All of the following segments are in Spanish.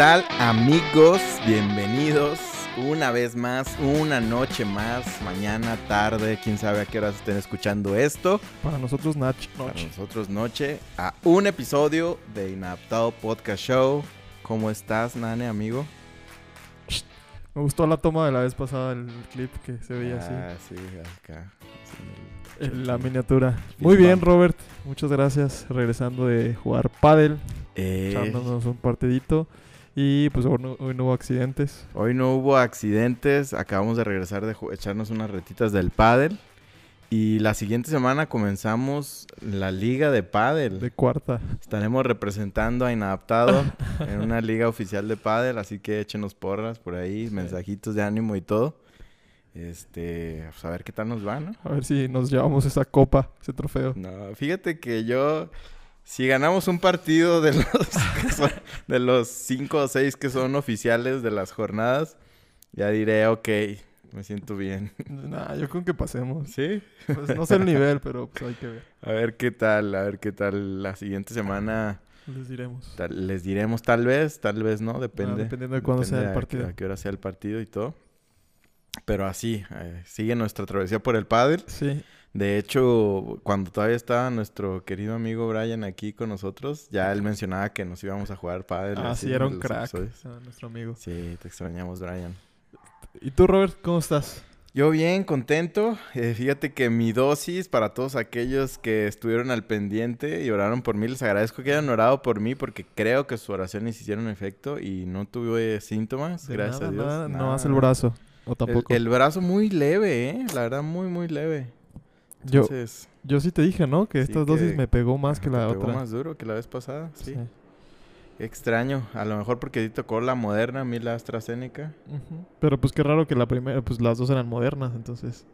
tal amigos? Bienvenidos una vez más, una noche más, mañana, tarde, quién sabe a qué horas estén escuchando esto. Para nosotros nach Para noche. nosotros noche, a un episodio de Inadaptado Podcast Show. ¿Cómo estás, Nane, amigo? Me gustó la toma de la vez pasada, el clip que se veía así. Ah, sí, acá. sí, el- la miniatura. Muy bien, Robert. Muchas gracias. Regresando de jugar pádel, Eh, echándonos un partidito. Y pues hoy no, hoy no hubo accidentes. hoy no hubo accidentes, acabamos de regresar de echarnos unas retitas del pádel. Y la siguiente semana comenzamos la liga de pádel. De cuarta. Estaremos representando a Inadaptado en una liga oficial de pádel, así que échenos porras por ahí, mensajitos de ánimo y todo. Este, pues a ver qué tal nos va, ¿no? A ver si nos llevamos esa copa, ese trofeo. No, fíjate que yo, si ganamos un partido de los, son- de los cinco o seis que son oficiales de las jornadas, ya diré, ok, me siento bien. Nah, yo creo que pasemos. ¿Sí? Pues no sé el nivel, pero pues hay que ver. A ver qué tal, a ver qué tal la siguiente semana. Les diremos. Tal- les diremos tal vez, tal vez no, depende. Ah, dependiendo de cuándo sea el a partido. A, qué hora sea el partido y todo. Pero así, eh, sigue nuestra travesía por el pádel. Sí. De hecho, cuando todavía estaba nuestro querido amigo Brian aquí con nosotros, ya él mencionaba que nos íbamos a jugar pádel. Ah, sí, era un crack. ah, nuestro amigo. Sí, te extrañamos, Brian. ¿Y tú, Robert, cómo estás? Yo bien, contento. Eh, fíjate que mi dosis para todos aquellos que estuvieron al pendiente y oraron por mí, les agradezco que hayan orado por mí porque creo que sus oraciones hicieron efecto y no tuve síntomas, De gracias nada, a Dios. nada, no Nada. hace el brazo. O El- tampoco. El, brazo muy leve, ¿eh? La verdad, muy, muy leve. Yo, Entonces, yo sí te dije, ¿no? Que Sí, estas que- dosis me pegó más que la pegó otra. más duro que la vez pasada, sí. Sí. Extraño. A lo mejor porque tocó la moderna, a mí la AstraZeneca. Pero pues qué raro que la primera, pues las dos eran modernas, entonces.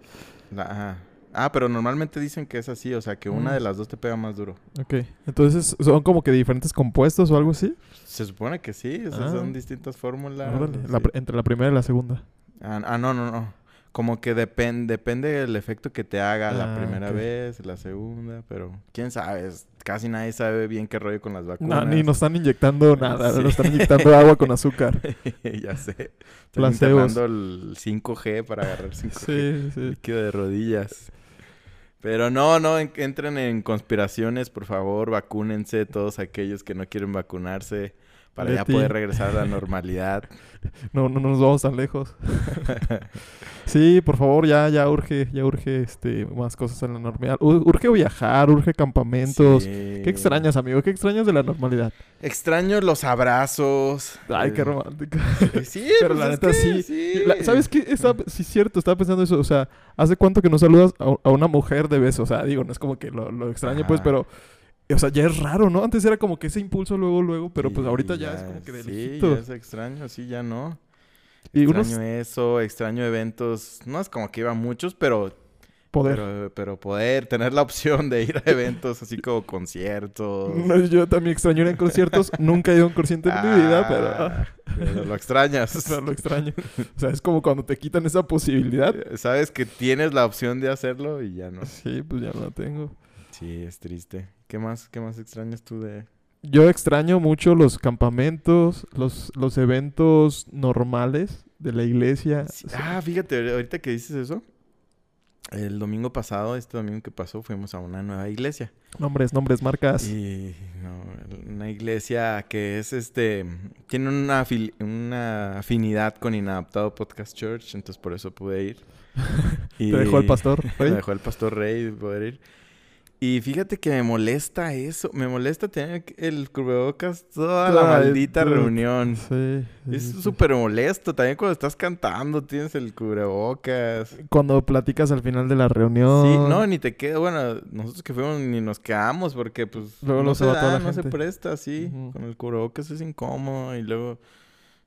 La- ajá. Ah, pero normalmente dicen que es así, o sea, que una Mm. de las dos te pega más duro. Ok. Entonces, ¿son como que diferentes compuestos o algo así? Se supone que sí, o sea, Ah. son distintas fórmulas. Sí. la entre la primera y la segunda. Ah, ah, no, no, no. Como que depen- depende del efecto que te haga la Ah, primera vez, la segunda, pero quién sabe, casi nadie sabe bien qué rollo con las No, vacunas. ni nos están inyectando nada, Sí. nos están inyectando agua con azúcar. ya sé. Intentando el 5G para agarrar 5G. Sí, sí. Líquido de rodillas. Pero no, no, en- entren en conspiraciones, por favor, vacúnense todos aquellos que no quieren vacunarse para ya poder regresar a la normalidad. No, no nos vamos tan lejos. Sí, por favor, ya, ya urge, ya urge este, más cosas en la normalidad. Urge viajar, urge campamentos. Sí. ¿Qué extrañas, amigo? ¿Qué extrañas de la normalidad? Extraño los abrazos. Ay, qué Eh, romántico. Sí, Pero pues la neta que sí. La- ¿Sabes qué? Estaba, sí, cierto, estaba pensando eso. O sea, ¿hace cuánto que no saludas a, a una mujer de beso? O sea, digo, no es como que lo, lo extraño, pues, pero. O sea, ya es raro, ¿no? Antes era como que ese impulso luego, luego, pero pues ahorita ya, es como que de Sí, ya es extraño, sí, ya no. Y extraño unos eso, extraño eventos. No es como que iba a muchos, pero poder. Pero, pero poder tener la opción de ir a eventos así como conciertos. No, yo también extraño ir en conciertos. Nunca he ido a un concierto en mi vida, pero, Ah, pero lo extrañas. pero lo extraño. O sea, es como cuando te quitan esa posibilidad. Sabes que tienes la opción de hacerlo y ya no. Sí, pues ya no la tengo. Sí, es triste. ¿Qué más, qué más extrañas tú de...? Yo extraño mucho los campamentos, los, los eventos normales de la iglesia. Sí, Ah, fíjate, ahorita que dices eso. El domingo pasado, este domingo que pasó, fuimos a una nueva iglesia. Nombres, nombres, marcas. Y no, una iglesia que es este. Tiene una, una afinidad con Inadaptado Podcast Church, entonces por eso pude ir. Y- Te dejó el pastor. Me Rey? dejó el pastor Rey de poder ir. Y fíjate que me molesta eso. Me molesta tener el cubrebocas toda la maldita reunión. Sí. sí, Es sí. súper molesto. También cuando estás cantando tienes el cubrebocas. Cuando platicas al final de la reunión. Sí, no, ni te queda. Bueno, nosotros que fuimos ni nos quedamos porque, pues. Luego no se toda da, la no se presta así. Con el cubrebocas es incómodo y luego.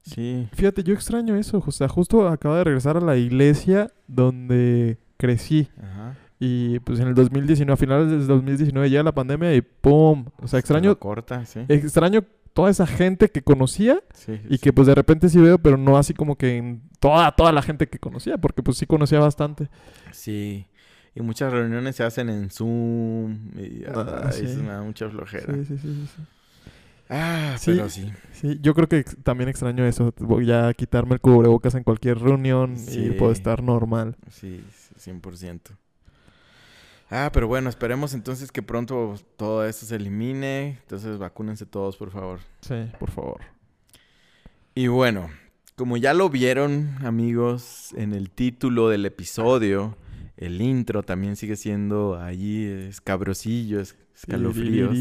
Sí. Fíjate, yo extraño eso. O sea, justo acabo de regresar a la iglesia donde crecí. Ajá. Y pues en el 2019, a finales del 2019 llega la pandemia y ¡pum! O sea, extraño, corta, sí. extraño toda esa gente que conocía sí, y que pues de repente sí veo, pero no así como que en toda, toda la gente que conocía, porque pues sí conocía bastante. Sí. Y muchas reuniones se hacen en Zoom. Y Ah, ay, sí. eso me da mucha flojera. Sí, sí, sí, sí, sí. Ah, Sí. pero sí. Sí, yo creo que ex- también extraño eso. Voy a quitarme el cubrebocas en cualquier reunión y puedo estar normal. Sí, sí, 100%. Ah, pero bueno, esperemos entonces que pronto todo esto se elimine. Entonces vacúnense todos, por favor. Sí, por favor. Y bueno, como ya lo vieron, amigos, en el título del episodio, el intro también sigue siendo allí escabrosillo, es- escalofríos.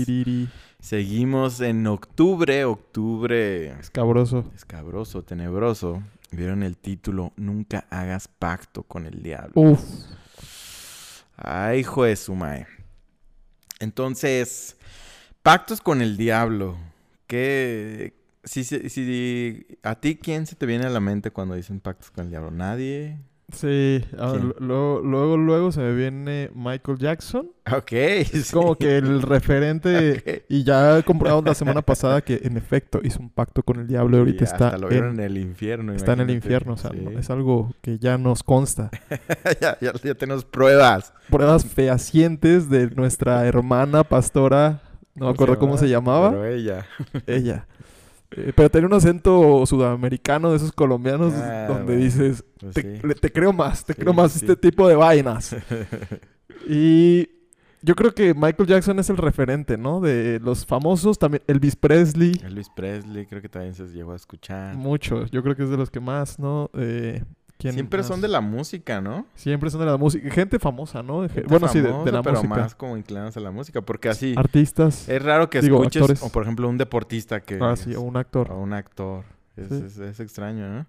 Seguimos en octubre, octubre Escabroso. escabroso, tenebroso. Vieron el título, Nunca hagas pacto con el diablo. Uf. Ay, hijo de su mae. Entonces, pactos con el diablo. ¿Qué? Si, si, si- ¿A ti quién se te viene a la mente cuando dicen pactos con el diablo? ¿Nadie? Sí, luego, luego, luego se me viene Michael Jackson. Ok. Es como que el referente. Y ya comprobamos la semana pasada que en efecto hizo un pacto con el diablo y ahorita está, hasta lo vieron en, en el infierno. está en el infierno. O sea, Sí. no- es algo que ya nos consta. ya, ya, ya tenemos pruebas. Pruebas fehacientes de nuestra hermana pastora. No me acuerdo cómo se llamaba. Pero ella. Ella. Eh, pero tenía un acento sudamericano de esos colombianos Ah, donde bueno, dices, Pues te, sí. le- te creo más, te Sí, creo más sí, este tipo de vainas. Y yo creo que Michael Jackson es el referente, ¿no? De los famosos, también Elvis Presley, Elvis Presley, creo que también se llegó a escuchar. muchos. Yo creo que es de los que más, ¿no? Eh, ¿quién Siempre son de la música, ¿no? Siempre son de la música. Gente famosa, ¿no? Gente bueno, sí, de, la pero música. más como inclinados a la música, porque así Artistas. es raro que digo, escuches, actores. o por ejemplo, un deportista que Ah, sí, o un actor. o un actor. Es, Sí. es- es extraño, ¿no?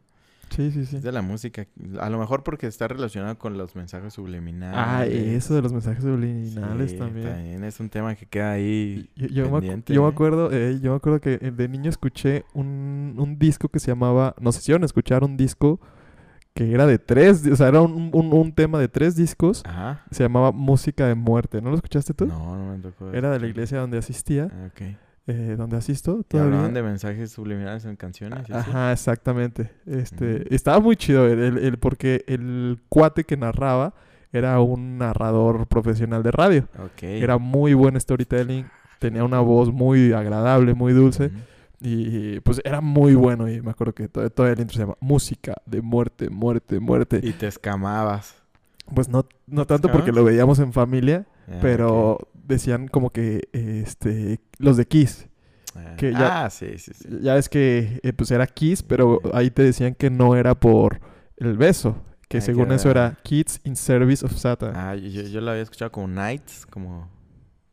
Sí, sí, sí. Es de la música. A lo mejor porque está relacionado con los mensajes subliminales. Ah, eso de los mensajes subliminales Sí, también. Es un tema que queda ahí. Yo, yo me, pendiente, yo me acuerdo, eh, yo me acuerdo que eh, de niño escuché un, un disco que se llamaba, no sé si iban a escuchar un disco que era de tres, o sea, era un, un- un tema de tres discos, Ajá. se llamaba Música de Muerte, ¿no lo escuchaste tú? No, no me tocó. Era de la iglesia donde asistía, Ah, ok. eh, donde asisto ¿Y todavía. hablaban de mensajes subliminales en canciones? Ajá, exactamente. Este, estaba muy chido el, el- el- porque el cuate que narraba era un narrador profesional de radio. Ok. Era muy buen storytelling, tenía una voz muy agradable, muy dulce. Y pues era muy bueno. Y me acuerdo que todo, todo el intro se llama Música de muerte, muerte, muerte. Y te escamabas. Pues no, no tanto porque lo veíamos en familia, Ah, pero decían como que este los de Kiss. Ah, que ya- ah, sí, sí, sí. Ya es que eh, pues era Kiss, pero ahí te decían que no era por el beso. Que según eso era- era Kids in Service of Satan. Ah, yo, yo lo había escuchado como Knights, como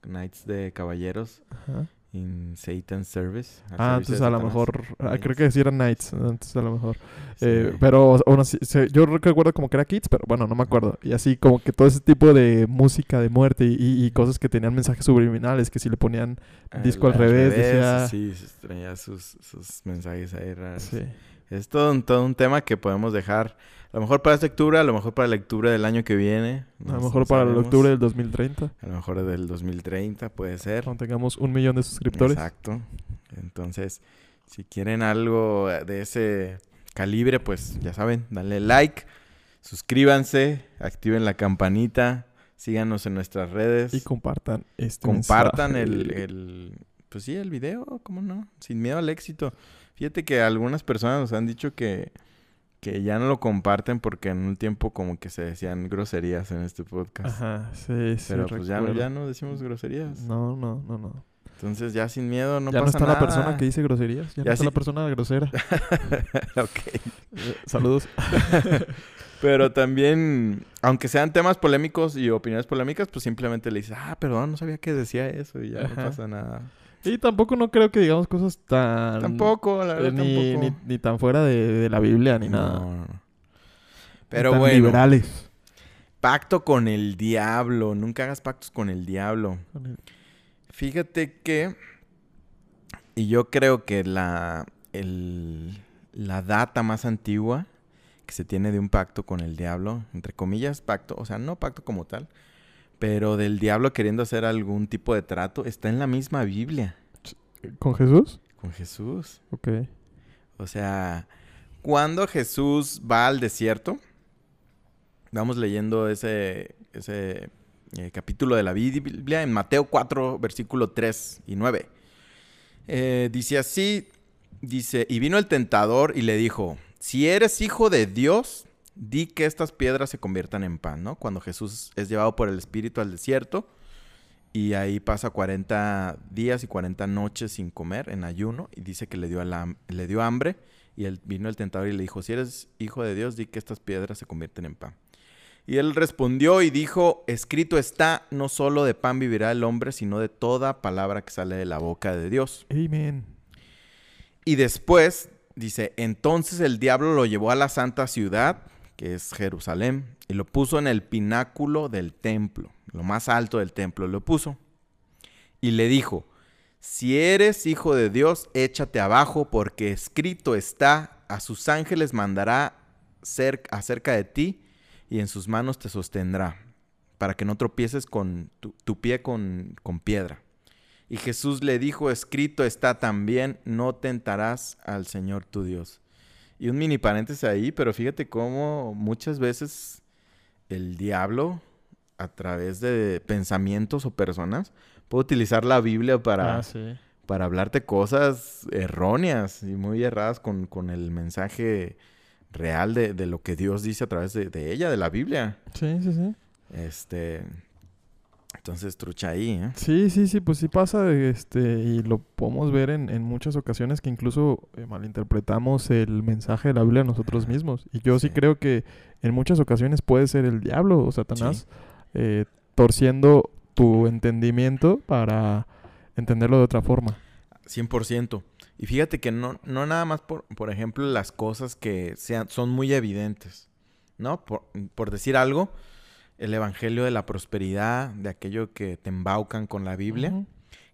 Knights de caballeros Ajá. In Satan's Service. Ah, servicio entonces a lo mejor, ah, creo que sí era Knights, entonces a lo mejor. Sí. Eh, pero se- yo recuerdo como que era Kids, pero bueno, no me acuerdo. Y así como que todo ese tipo de música de muerte y, cosas que tenían mensajes subliminales, que si le ponían... Ah, disco al revés, decía- Sí, sí, traía sus, sus mensajes ahí raros. Sí. Es todo un, todo un tema que podemos dejar, a lo mejor para esta lectura, a lo mejor para la lectura del año que viene. A lo mejor para el octubre del 2030, A lo mejor del 2030 puede ser. cuando tengamos un millón de suscriptores. Exacto. Entonces, si quieren algo de ese calibre, pues ya saben, denle like, suscríbanse, activen la campanita, síganos en nuestras redes, Y compartan este compartan mensaje. el, el, pues sí, el video, ¿cómo no? Sin miedo al éxito. Fíjate que algunas personas nos han dicho que, que ya no lo comparten porque en un tiempo como que se decían groserías en este podcast. Ajá, sí, sí. Pero pues ya no, ya no decimos groserías. No, no, no, no. Entonces ya sin miedo no ya no pasa está nada. la persona que dice groserías, ya, Ya no está sí- la persona grosera. ok. Eh, saludos. Pero también, aunque sean temas polémicos y opiniones polémicas, pues simplemente le dices, ah, perdón, no sabía que decía eso y ya Ajá. no pasa nada. Y tampoco no creo que digamos cosas tan... Tampoco, la verdad, ni, tampoco. ni, ni tan fuera de, de la Biblia ni nada. No, Pero tan bueno, liberales. pacto con el diablo. Nunca hagas pactos con el diablo. Fíjate que, y yo creo que la, el- la data más antigua que se tiene de un pacto con el diablo, entre comillas, pacto, o sea, no pacto como tal, pero del diablo queriendo hacer algún tipo de trato, está en la misma Biblia ¿Con Jesús? con Jesús. Ok. O sea, cuando Jesús va al desierto, vamos leyendo ese, ese eh, capítulo de la Biblia en Mateo 4, versículo 3 y 9. Eh, dice así, dice, y vino el tentador y le dijo, si eres hijo de Dios, di que estas piedras se conviertan en pan, ¿no? Cuando Jesús es llevado por el Espíritu al desierto y ahí pasa 40 días y 40 noches sin comer, en ayuno, y dice que le dio, le dio hambre y él, vino el tentador y le dijo, si eres hijo de Dios, di que estas piedras se convierten en pan. Y él respondió y dijo, escrito está, no solo de pan vivirá el hombre, sino de toda palabra que sale de la boca de Dios. Amén. Y después, dice, entonces el diablo lo llevó a la santa ciudad, que es Jerusalén, y lo puso en el pináculo del templo, lo más alto del templo lo puso. Y le dijo, si eres hijo de Dios, échate abajo, porque escrito está, a sus ángeles mandará acerca de ti, y en sus manos te sostendrá, para que no tropieces con tu, pie con, con piedra. Y Jesús le dijo, escrito está también, no tentarás al Señor tu Dios. Y un mini paréntesis ahí, pero fíjate cómo muchas veces el diablo, a través de pensamientos o personas, puede utilizar la Biblia para, Ah, sí. para hablarte cosas erróneas y muy erradas con, con el mensaje real de, de lo que Dios dice a través de, de ella, de la Biblia. Sí, sí, sí. Este. Entonces, trucha ahí, ¿eh? Sí, sí, sí, pues sí pasa, este, y lo podemos ver en, en muchas ocasiones que incluso eh, malinterpretamos el mensaje de la Biblia nosotros mismos. Y yo sí, Sí. creo que en muchas ocasiones puede ser el diablo o Satanás eh, torciendo tu entendimiento para entenderlo de otra forma. 100%. Y fíjate que no, no nada más por, por ejemplo, las cosas que sean, son muy evidentes, ¿no? Por, por decir algo, el evangelio de la prosperidad, de aquello que te embaucan con la Biblia,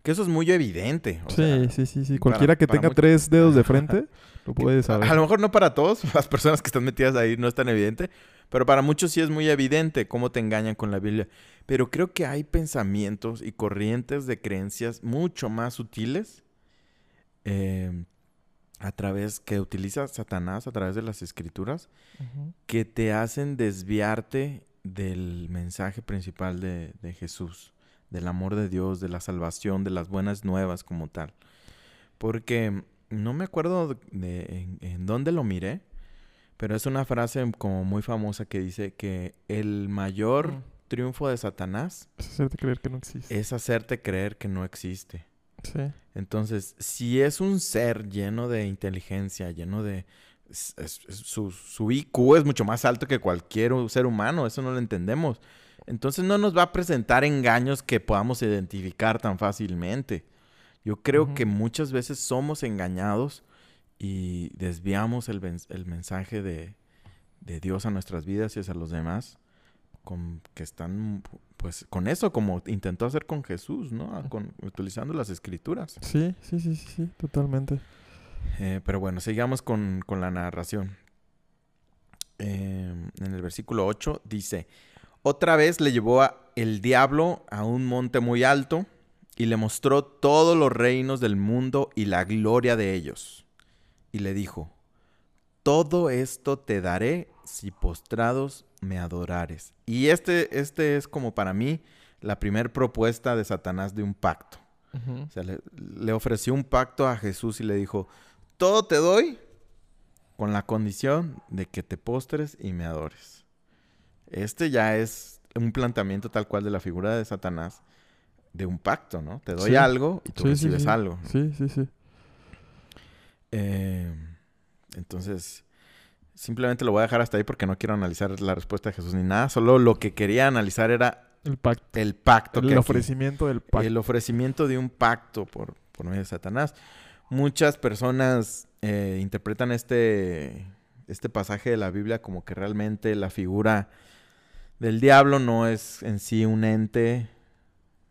que eso es muy evidente. o Sí, sea, sí, sí, sí. para- Cualquiera que para tenga tres dedos de frente lo puede saber. a lo mejor no para todos, las personas que están metidas ahí no es tan evidente, pero para muchos sí es muy evidente cómo te engañan con la Biblia. Pero creo que hay pensamientos y corrientes de creencias mucho más sutiles eh, a través que utiliza Satanás a través de las escrituras que te hacen desviarte del mensaje principal de, de Jesús, del amor de Dios, de la salvación, de las buenas nuevas como tal. Porque no me acuerdo de, en, en dónde lo miré, pero es una frase como muy famosa que dice que el mayor Mm. triunfo de Satanás Es hacerte creer que no existe. es hacerte creer que no existe. Sí. Entonces, si es un ser lleno de inteligencia, lleno de... es- es- es- su, su IQ es mucho más alto que cualquier ser humano, eso no lo entendemos. Entonces no nos va a presentar engaños que podamos identificar tan fácilmente. Yo creo que muchas veces somos engañados y desviamos el, el mensaje de, de Dios a nuestras vidas y hacia los demás, con, que están pues con eso, como intentó hacer con Jesús, ¿no? Ah, Con, utilizando las escrituras. Sí, sí, sí, sí, sí, totalmente. Eh, pero bueno, sigamos con, con la narración. Eh, en el versículo 8 dice, otra vez le llevó a- el diablo a un monte muy alto y le mostró todos los reinos del mundo y la gloria de ellos. Y le dijo, todo esto te daré si postrados me adorares. Y este, este es como para mí la primer propuesta de Satanás de un pacto. O sea, le, le ofreció un pacto a Jesús y le dijo, todo te doy con la condición de que te postres y me adores. Este ya es un planteamiento tal cual de la figura de Satanás, de un pacto, ¿no? Te doy Sí. algo y tú Sí, recibes sí. algo. Sí, sí, sí. Eh, entonces, simplemente lo voy a dejar hasta ahí porque no quiero analizar la respuesta de Jesús ni nada. Solo lo que quería analizar era El pacto. el pacto. que El ofrecimiento del pacto. el ofrecimiento de un pacto por, por medio de Satanás. Muchas personas eh, interpretan este, este pasaje de la Biblia como que realmente la figura del diablo no es en sí un ente,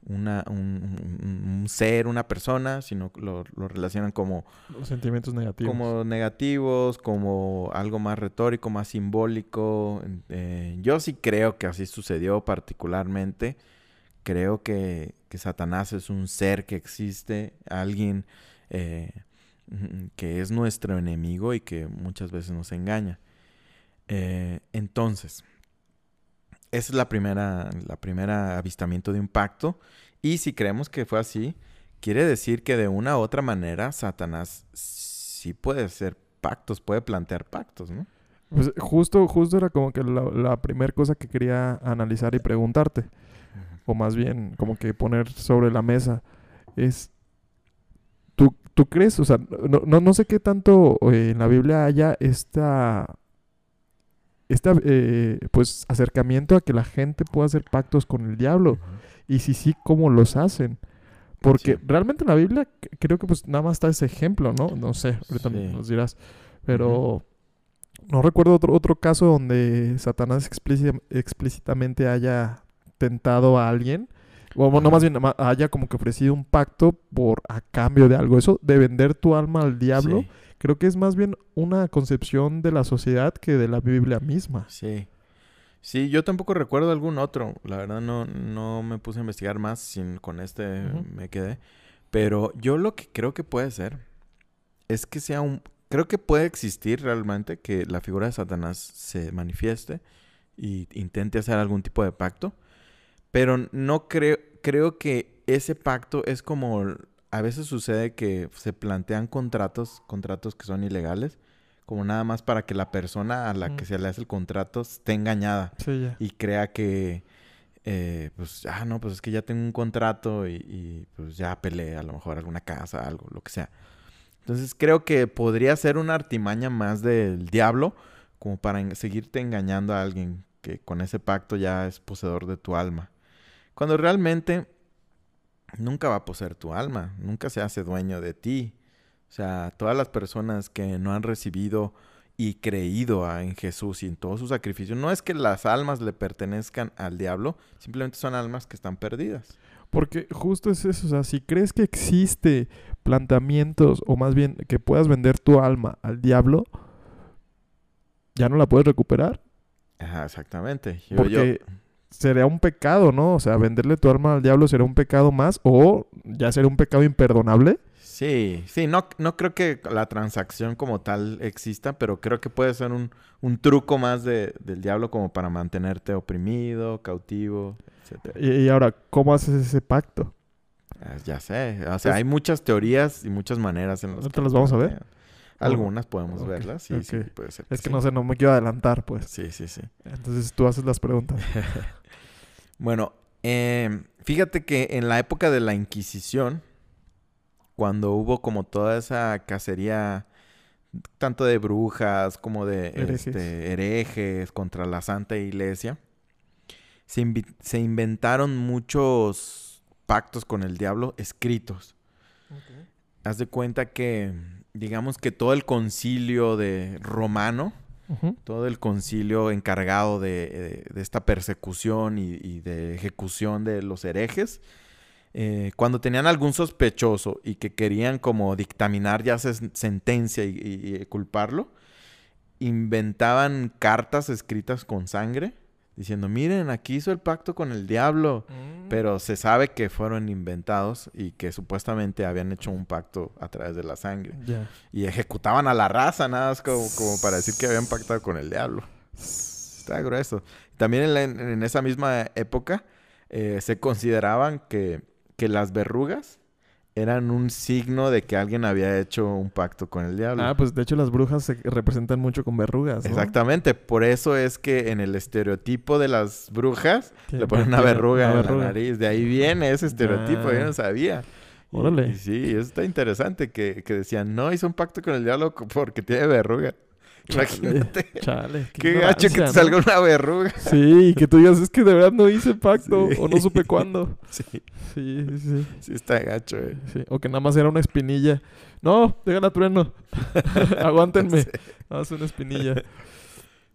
una, un, un- un ser, una persona, sino que lo, lo relacionan como, Los sentimientos negativos. como negativos, como algo más retórico, más simbólico. Eh, yo sí creo que así sucedió particularmente. Creo que, que Satanás es un ser que existe, alguien eh, que es nuestro enemigo y que muchas veces nos engaña. Eh, entonces, esa es la primera, la primera avistamiento de un pacto. Y si creemos que fue así, quiere decir que de una u otra manera Satanás sí puede hacer pactos, puede plantear pactos, ¿no? Pues justo, justo era como que la, la primera cosa que quería analizar y preguntarte, o más bien como que poner sobre la mesa, es, ¿tú, crees? O sea, no, no, no sé qué tanto eh, en la Biblia haya esta, eh, pues acercamiento a que la gente pueda hacer pactos con el diablo, y si sí, ¿cómo los hacen? Porque Sí. realmente en la Biblia creo que pues nada más está ese ejemplo, ¿no? No sé, ahorita Sí. nos dirás. Pero no recuerdo otro, otro caso donde Satanás explíci- explícitamente haya tentado a alguien. O no más bien haya como que ofrecido un pacto por a cambio de algo. Eso de vender tu alma al diablo, Sí, creo que es más bien una concepción de la sociedad que de la Biblia misma. sí. Sí, yo tampoco recuerdo algún otro. La verdad no, no me puse a investigar más. Sin, con este me quedé. Pero yo lo que creo que puede ser es que sea un... Creo que puede existir realmente que la figura de Satanás se manifieste y intente hacer algún tipo de pacto. Pero no creo... Creo que ese pacto es como... A veces sucede que se plantean contratos, contratos que son ilegales, como nada más para que la persona a la Mm. que se le hace el contrato esté engañada Sí, ya. y crea que, eh, pues, ah, no, pues es que ya tengo un contrato y, y, pues ya peleé a lo mejor alguna casa, algo, lo que sea. Entonces creo que podría ser una artimaña más del diablo como para en- seguirte engañando a alguien que con ese pacto ya es poseedor de tu alma. Cuando realmente nunca va a poseer tu alma, nunca se hace dueño de ti. O sea, todas las personas que no han recibido y creído en Jesús y en todo su sacrificio, no es que las almas le pertenezcan al diablo, simplemente son almas que están perdidas. Porque justo es eso, o sea, si crees que existe planteamientos, o más bien que puedas vender tu alma al diablo, ya no la puedes recuperar. Ajá, exactamente. Yo- yo- Porque sería un pecado, ¿no? O sea, venderle tu alma al diablo sería un pecado más, o ya sería un pecado imperdonable. Sí, sí, no, no creo que la transacción como tal exista, pero creo que puede ser un, un truco más de- del diablo como para mantenerte oprimido, cautivo, etc. Y, y ahora, ¿cómo haces ese pacto? Ah, Ya sé, o sea, Es- hay muchas teorías y muchas maneras en las ¿Ahorita que las vamos a ver? Algunas podemos verlas, sí, sí, puede ser. Es que sí. no sé, no me quiero adelantar, pues. Sí, sí, sí. Entonces tú haces las preguntas. Bueno, eh, fíjate que en la época de la Inquisición, cuando hubo como toda esa cacería, tanto de brujas como de Herejes. este, herejes contra la Santa Iglesia, se, inventaron muchos pactos con el diablo escritos. Haz de cuenta que, digamos que todo el concilio de romano, Todo el concilio encargado de, esta persecución y, de ejecución de los herejes, eh, cuando tenían algún sospechoso y que querían como dictaminar ya se- sentencia y culparlo, inventaban cartas escritas con sangre diciendo, miren, aquí hizo el pacto con el diablo. Pero se sabe que fueron inventados y que supuestamente habían hecho un pacto a través de la sangre. Y ejecutaban a la raza, nada más como, como para decir que habían pactado con el diablo. Está grueso. También en, la- en esa misma época eh, se consideraban que, que las verrugas eran un signo de que alguien había hecho un pacto con el diablo. Ah, pues de hecho las brujas se representan mucho con verrugas, ¿no? Exactamente, por eso es que en el estereotipo de las brujas le ponen una verruga una en verruga. la nariz. De ahí viene ese estereotipo, yo no sabía. Órale. y sí, eso está interesante que, que decían, no, hizo un pacto con el diablo porque tiene verruga. Imagínate. Chale, Qué gacho que te ¿no? salga una verruga. Sí, y que tú digas, es que de verdad no hice pacto Sí. o no supe cuándo. Sí, Sí, sí, sí, está gacho, eh. sí. O que nada más era una espinilla. No, déjala trueno. Aguántenme. Nada más una espinilla.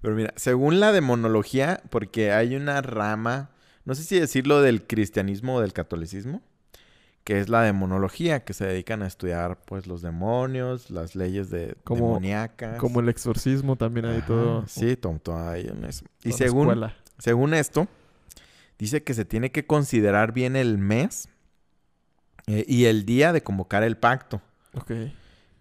Pero mira, según la demonología, porque hay una rama, no sé si decirlo del cristianismo o del catolicismo, que es la demonología, que se dedican a estudiar pues los demonios, las leyes de Como- demoníacas. Como el exorcismo también hay Ajá, todo. Sí, tonto ahí en eso. Y según, escuela. según esto, dice que se tiene que considerar bien el mes eh, y el día de convocar el pacto. Ok.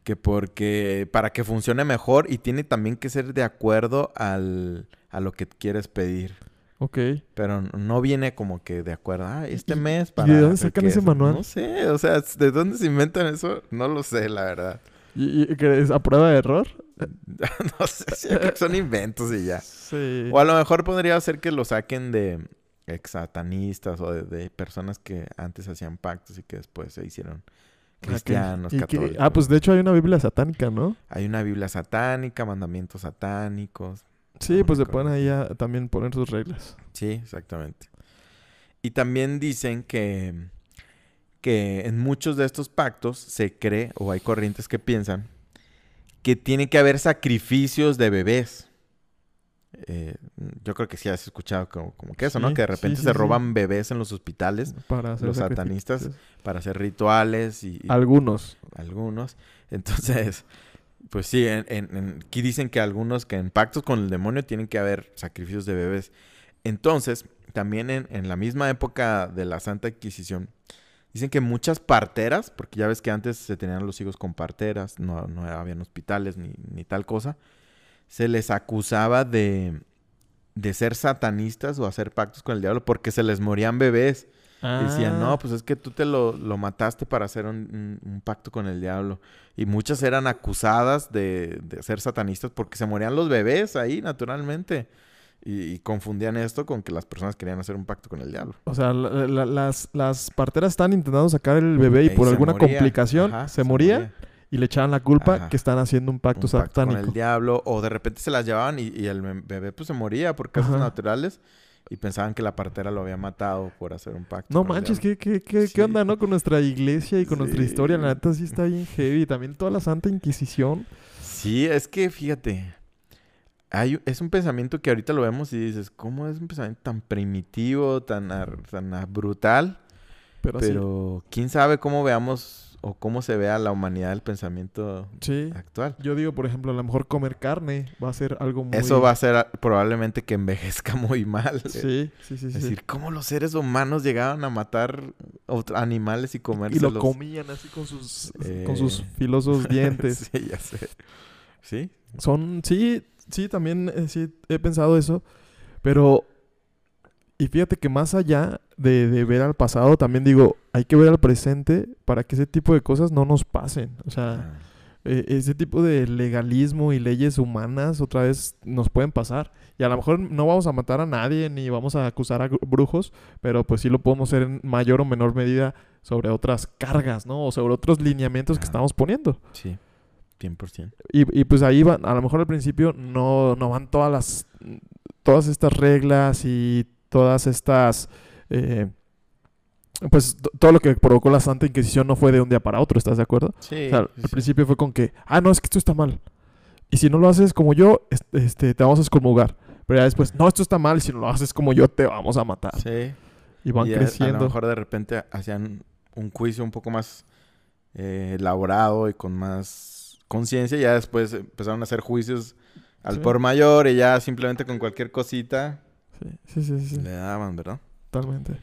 Que porque para que funcione mejor y tiene también que ser de acuerdo al, a lo que quieres pedir. Ok. Pero no viene como que de acuerdo, ah, este ¿Y- mes y para... de dónde sacan ese queso". manual? No sé, o sea, ¿de dónde se inventan eso? No lo sé, la verdad. ¿Y, y es a prueba de error? no sé, creo que son inventos y ya. Sí. O a lo mejor podría ser que lo saquen de exsatanistas o de, de personas que antes hacían pactos y que después se hicieron Ah, cristianos, y que- católicos. ah, pues de hecho hay una Biblia satánica, ¿no? Hay una Biblia satánica, mandamientos satánicos. Sí, pues se pueden ahí a- también poner sus reglas. Sí, exactamente. Y también dicen que, que en muchos de estos pactos se cree, o hay corrientes que piensan, que tiene que haber sacrificios de bebés. Eh, yo creo que sí has escuchado como, como que eso, ¿no? Que de repente sí, se roban bebés en los hospitales Para hacer Los satanistas, para hacer rituales y, y Algunos. algunos. Entonces, pues sí, en, en- en- aquí dicen que algunos que en pactos con el demonio tienen que haber sacrificios de bebés. Entonces, también en, la misma época de la Santa Inquisición, dicen que muchas parteras, porque ya ves que antes se tenían los hijos con parteras, no, no habían hospitales ni, ni tal cosa, se les acusaba de, de ser satanistas o hacer pactos con el diablo porque se les morían bebés. Decían, Ah, no, pues es que tú te lo, lo mataste para hacer un, un- un pacto con el diablo. Y muchas eran acusadas de, de ser satanistas porque se morían los bebés ahí, naturalmente. Y, y confundían esto con que las personas querían hacer un pacto con el diablo. O sea, la- la- las, las parteras están intentando sacar el bebé y por se alguna moría. complicación Ajá, se, moría, y le echaban la culpa Ajá. que están haciendo un pacto Un pacto con satánico. el diablo. O de repente se las llevaban y, y el be- bebé pues se moría por causas naturales. Y pensaban que la partera lo había matado por hacer un pacto. No manches. ¿qué, qué, qué, Sí. qué onda, no? Con nuestra iglesia y con nuestra historia. La neta sí está bien heavy. También toda la Santa Inquisición. Sí, es que fíjate, hay, es un pensamiento que ahorita lo vemos y dices, ¿cómo es un pensamiento tan primitivo, tan, ar- tan brutal? Pero quién sabe cómo veamos o cómo se vea la humanidad el pensamiento Sí. actual. Yo digo, por ejemplo, a lo mejor comer carne va a ser algo muy... Eso va a ser probablemente que envejezca muy mal. Sí, sí, sí, sí. Es decir, cómo los seres humanos llegaban a matar animales y y comérselos. lo comían así con sus, Eh. con sus filosos dientes. sí, ya sé. ¿Sí? Son, sí, sí, también eh, sí he pensado eso, pero, y fíjate que más allá de, de ver al pasado, también digo, hay que ver al presente para que ese tipo de cosas no nos pasen. O sea, eh, ese tipo de legalismo y leyes humanas otra vez nos pueden pasar. Y a lo mejor no vamos a matar a nadie ni vamos a acusar a brujos, pero pues sí lo podemos hacer en mayor o menor medida sobre otras cargas, ¿no? O sobre otros lineamientos que estamos poniendo. sí, 100%. Y, y pues ahí van, a lo mejor al principio no, no van todas las todas estas reglas y todas estas eh, pues todo lo que provocó la Santa Inquisición no fue de un día para otro, ¿estás de acuerdo? Sí. O sea, sí, al principio fue con que, ah, no, es que esto está mal. Y si no lo haces como yo, es- este, te vamos a excomulgar. Pero ya después, no, esto está mal, y si no lo haces como yo, te vamos a matar. Sí. Y van Y a- A, creciendo. lo mejor de repente hacían un juicio un poco más eh, elaborado y con más conciencia. Ya después empezaron a hacer juicios al Sí. por mayor y ya simplemente con cualquier cosita Sí, sí, sí, sí, sí, le daban, ¿verdad? totalmente.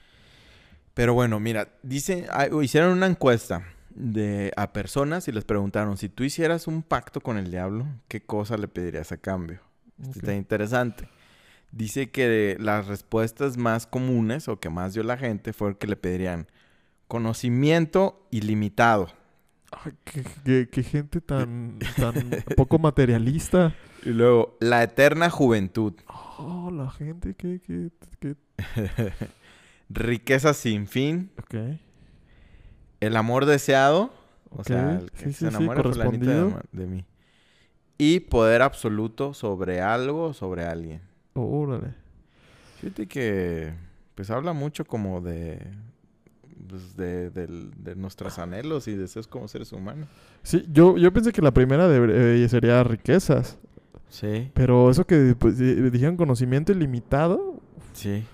Pero bueno, mira, dice, ah, hicieron una encuesta de, a personas y les preguntaron, si tú hicieras un pacto con el diablo, ¿qué cosa le pedirías a cambio? Esto. Está interesante. Dice que las respuestas más comunes o que más dio la gente fue que le pedirían conocimiento ilimitado. Ay, qué, qué- qué gente tan, tan poco materialista. Y luego, la eterna juventud. Oh, la gente que, que, que... Riqueza sin fin. Ok. El amor deseado. O sea, el que sí, se sí, enamora de, mí. Y poder absoluto sobre algo o sobre alguien. Órale. Fíjate que pues habla mucho como de pues, de, de nuestros anhelos y deseos como seres humanos. Sí, yo, yo pensé que la primera debe- eh, sería riquezas. Sí, Pero eso que pues, di- dijeron conocimiento ilimitado, sí.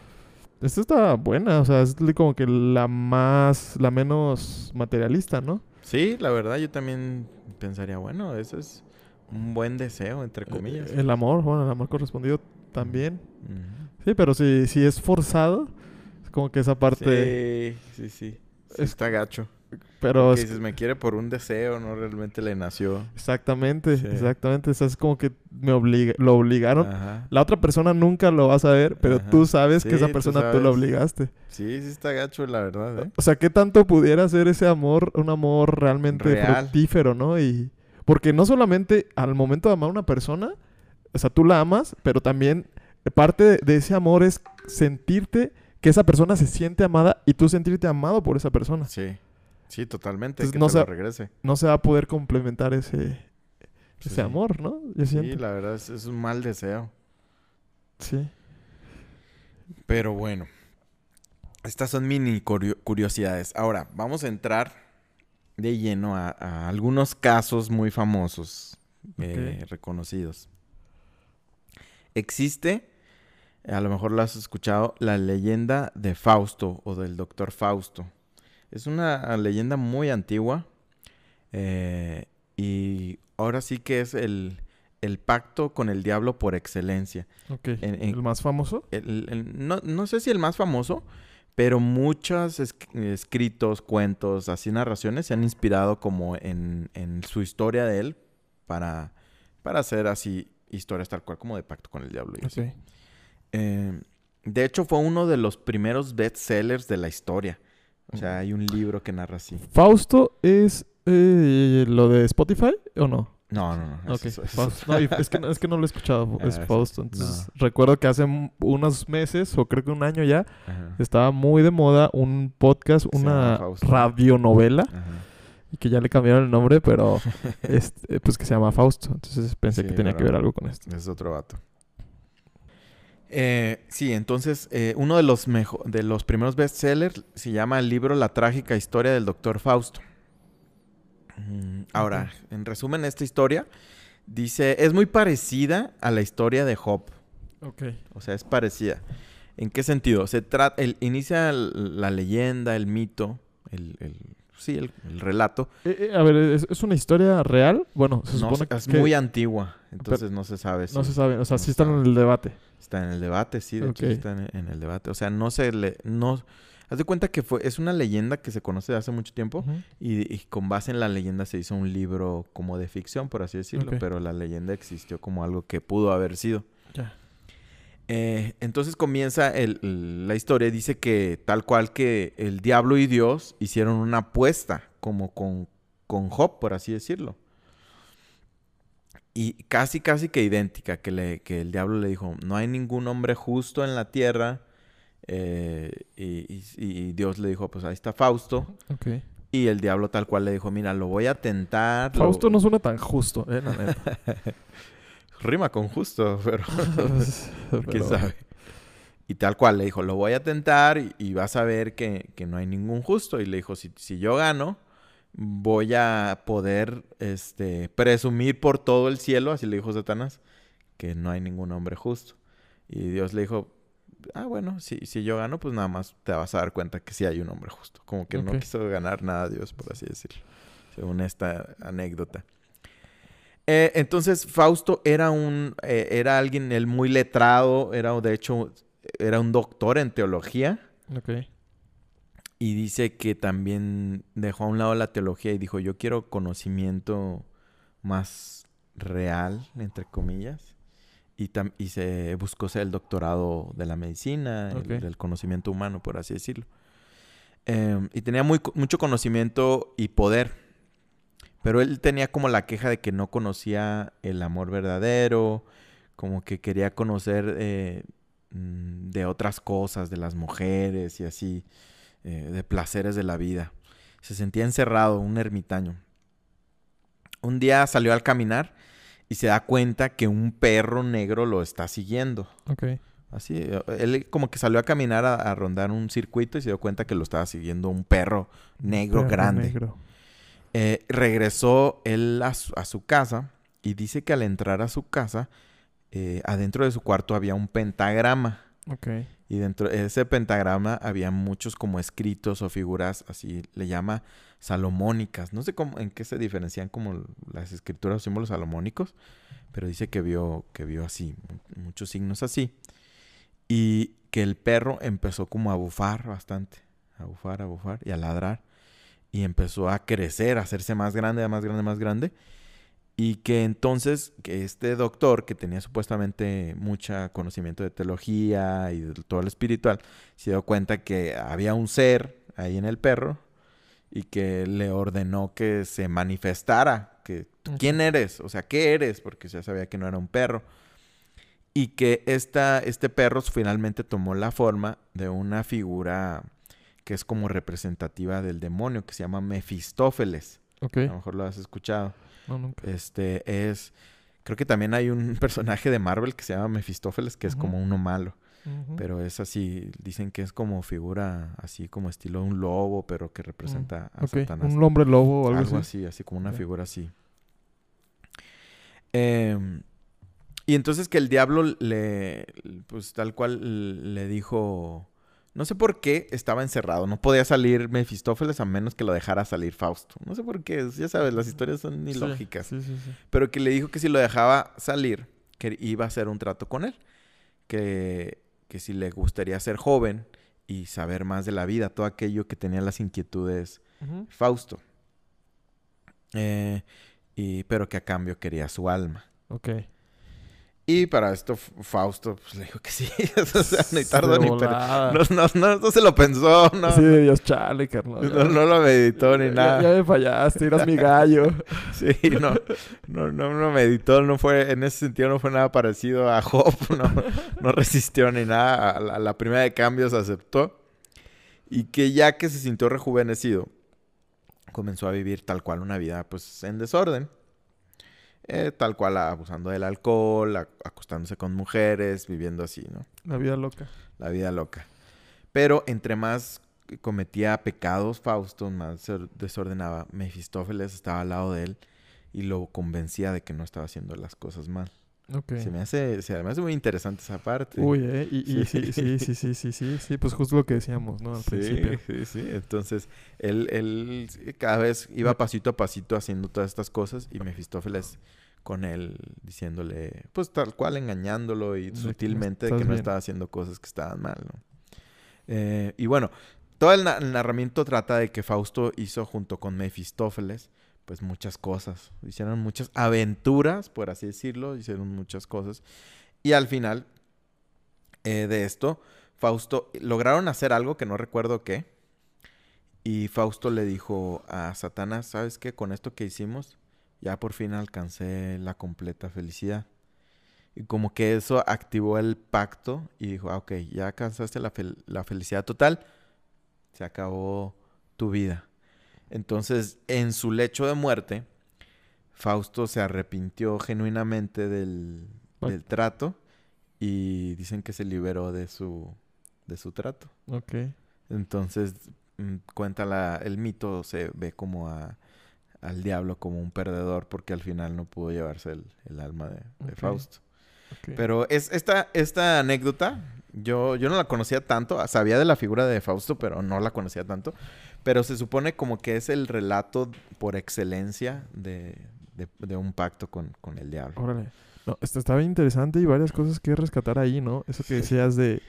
Esta está buena. O sea, es como que la más, la menos materialista, ¿no? Sí, la verdad yo también pensaría, bueno, eso es un buen deseo, entre comillas. Eh, El amor, bueno, el amor correspondido también. Sí, pero si, si es forzado, es como que esa parte... Sí, sí, sí. Sí Es- está gacho. Pero dices, me quiere por un deseo, no realmente le nació. Exactamente, Sí. exactamente. O sea, es como que me obliga, lo obligaron. Ajá. La otra persona nunca lo va a saber, pero Ajá. tú sabes que esa tú persona tú, lo sabes. obligaste. Sí, sí está gacho, la verdad, ¿eh? O sea, ¿qué tanto pudiera ser ese amor, un amor realmente Real. fructífero, ¿no? Y porque no solamente al momento de amar a una persona, o sea, tú la amas, pero también parte de ese amor es sentirte que esa persona se siente amada y tú sentirte amado por esa persona. Sí. Sí, totalmente. Entonces, que no lo regrese. No se va a poder complementar ese, ese Sí. amor, ¿no? Yo Sí, siento. la verdad es, es un mal deseo. Sí. Pero bueno, estas son mini curio- curiosidades. Ahora, vamos a entrar de lleno a, a algunos casos muy famosos, eh, reconocidos. Existe, a lo mejor lo has escuchado, la leyenda de Fausto o del doctor Fausto. Es una leyenda muy antigua eh, y ahora sí que es el, el pacto con el diablo por excelencia. Ok. En- en- ¿El más famoso? el- el- no, no sé si el más famoso, pero muchos es- escritos, cuentos, así narraciones se han inspirado como en, en su historia de él para, para hacer así historias tal cual como de pacto con el diablo. y. Eh, de hecho, fue uno de los primeros bestsellers de la historia. O sea, hay un libro que narra así. ¿Fausto es eh, lo de Spotify o no? No, no, no. Ok, eso- eso- Fausto. No, y es, que, no- es que no lo he escuchado, Ah, es Fausto. Entonces, no. recuerdo que hace unos meses, o creo que un año ya, Ajá, estaba muy de moda un podcast, una radionovela, ajá. y que ya le cambiaron el nombre, pero este, pues que se llama Fausto. Entonces pensé Sí, que tenía que ver algo con esto. Es otro vato. Eh, sí, entonces eh, uno de los, mejo- de los primeros bestsellers se llama el libro La trágica historia del doctor Fausto. Mm, Ahora, en resumen, esta historia dice, es muy parecida a la historia de Job. Ok. O sea, es parecida. ¿En qué sentido? Se trata, el, inicia la leyenda, el mito, el, el- sí, el, el relato. Eh, eh, a ver, ¿es, es una historia real? Bueno, se supone es que muy antigua, entonces no se sabe. no se sabe. O sea, no sí sabe. en el debate. Está en el debate, sí, de hecho está en, en el debate. O sea, no se le... No, haz de cuenta que fue, es una leyenda que se conoce de hace mucho tiempo y, y con base en la leyenda se hizo un libro como de ficción, por así decirlo, pero la leyenda existió como algo que pudo haber sido. Ya. Eh, entonces comienza el- el- la historia, dice que tal cual que el diablo y Dios hicieron una apuesta, como con, con Job, por así decirlo. Y casi, casi que idéntica, que, le, que el diablo le dijo, no hay ningún hombre justo en la tierra. eh, y, y- y Dios le dijo, pues ahí está Fausto. Y el diablo tal cual le dijo, mira, lo voy a tentar. lo- Fausto no suena tan justo, eh, la neta. Rima con justo, pero... ¿Quién sabe? Y tal cual le dijo, lo voy a tentar y, y vas a ver que, que no hay ningún justo. Y le dijo, si, si yo gano, voy a poder este, presumir por todo el cielo, así le dijo Satanás, que no hay ningún hombre justo. Y Dios le dijo, ah, bueno, si, si yo gano, pues nada más te vas a dar cuenta que sí hay un hombre justo. Como que no quiso ganar nada Dios, por así decirlo, según esta anécdota. Eh, entonces Fausto era un eh, era alguien él muy letrado, era de hecho era un doctor en teología Ok. y dice que también dejó a un lado la teología y dijo, "Yo quiero conocimiento más real, entre comillas." Y, tam- y se buscó ser el doctorado de la medicina, el- Ok. del conocimiento humano, por así decirlo. Em, y tenía muy, mucho conocimiento y poder. Pero él tenía como la queja de que no conocía el amor verdadero, como que quería conocer eh, mm, de otras cosas, de las mujeres y así, eh, de placeres de la vida. Se sentía encerrado, un ermitaño. Un día salió al caminar y se da cuenta que un perro negro lo está siguiendo. Ok. Así, eh, él como que salió a caminar a, a rondar un circuito y se dio cuenta que lo estaba siguiendo un perro negro Perro grande. negro. Eh, regresó él a su, a su casa y dice que al entrar a su casa, eh, adentro de su cuarto había un pentagrama. Y dentro de ese pentagrama había muchos como escritos o figuras, así le llama salomónicas. No sé cómo, en qué se diferencian como las escrituras o símbolos salomónicos, pero dice que vio, que vio así, mu- muchos signos así. Y que el perro empezó como a bufar bastante, a bufar, a bufar y a ladrar. Y empezó a crecer, a hacerse más grande, más grande, más grande. Y que entonces, que este doctor, que tenía supuestamente mucho conocimiento de teología y de todo lo espiritual, se dio cuenta que había un ser ahí en el perro y que le ordenó que se manifestara, que quién eres, o sea, qué eres, porque ya sabía que no era un perro. Y que esta, este perro finalmente tomó la forma de una figura que es como representativa del demonio, que se llama Mefistófeles. A lo mejor lo has escuchado. No, nunca. Este es. Creo que también hay un personaje de Marvel que se llama Mefistófeles, que es como uno malo. Pero es así, dicen que es como figura, así como estilo un lobo, pero que representa a Ok, Satanás. Un hombre lobo o algo, Algo así. así, así como una figura así. Em, y entonces que el diablo le, pues tal cual le dijo, no sé por qué estaba encerrado, no podía salir Mefistófeles a menos que lo dejara salir Fausto. No sé por qué, ya sabes, las historias son ilógicas. Sí, sí, sí. Pero que le dijo que si lo dejaba salir, que iba a hacer un trato con él. Que, que si le gustaría ser joven y saber más de la vida, todo aquello que tenía las inquietudes. Fausto. Eh, y, pero que a cambio quería su alma. Ok. Y para esto Fausto pues, le dijo que sí. o sea, ni De tardó ni per- volada. no, no, no, no se lo pensó, no, Así de Dios, chale, carnal. no, no lo meditó ni Ya- nada. Ya, me fallaste, eras mi gallo. Sí, no, no, no, no meditó, no fue, en ese sentido no fue nada parecido a Job, no, no resistió ni nada, a la, a la primera de cambios aceptó. Y que ya que se sintió rejuvenecido, comenzó a vivir tal cual una vida pues en desorden. Eh, tal cual abusando del alcohol, ac- acostándose con mujeres, viviendo así, ¿no? La vida loca. La vida loca. Pero entre más cometía pecados Fausto, más se desordenaba. Mefistófeles estaba al lado de él y lo convencía de que no estaba haciendo las cosas mal. Ok. Se me hace, se me hace muy interesante esa parte. Uy, eh. Y, y Sí. sí. sí, sí, sí, sí, sí, sí. Pues justo lo que decíamos, ¿no? Al Sí, principio. sí, sí. Entonces, él, él cada vez iba pasito a pasito haciendo todas estas cosas y Mefistófeles con él diciéndole, pues tal cual engañándolo y sutilmente de que no bien. estaba haciendo cosas que estaban mal, ¿no? Eh, y bueno, todo el, na- el narramiento trata de que Fausto hizo junto con Mefistófeles, pues muchas cosas. Hicieron muchas aventuras, por así decirlo, hicieron muchas cosas. Y al final eh, de esto, Fausto lograron hacer algo que no recuerdo qué. Y Fausto le dijo a Satanás, ¿sabes qué? Con esto que hicimos, ya por fin alcancé la completa felicidad. Y como que eso activó el pacto y dijo, ah, ok, ya alcanzaste la, fel- la felicidad total, se acabó tu vida. Entonces, en su lecho de muerte, Fausto se arrepintió genuinamente del trato y dicen que se liberó de su, de su trato. Ok. Entonces, mm, cuenta la, el mito, se ve como a, al diablo como un perdedor porque al final no pudo llevarse el, el alma de. Fausto. Pero es esta, esta anécdota, yo, yo no la conocía tanto, sabía de la figura de Fausto, pero no la conocía tanto. Pero se supone como que es el relato por excelencia de, de- de un pacto con, con el diablo. Órale. No, esto está bien interesante y varias cosas que rescatar ahí, ¿no? Eso que decías de...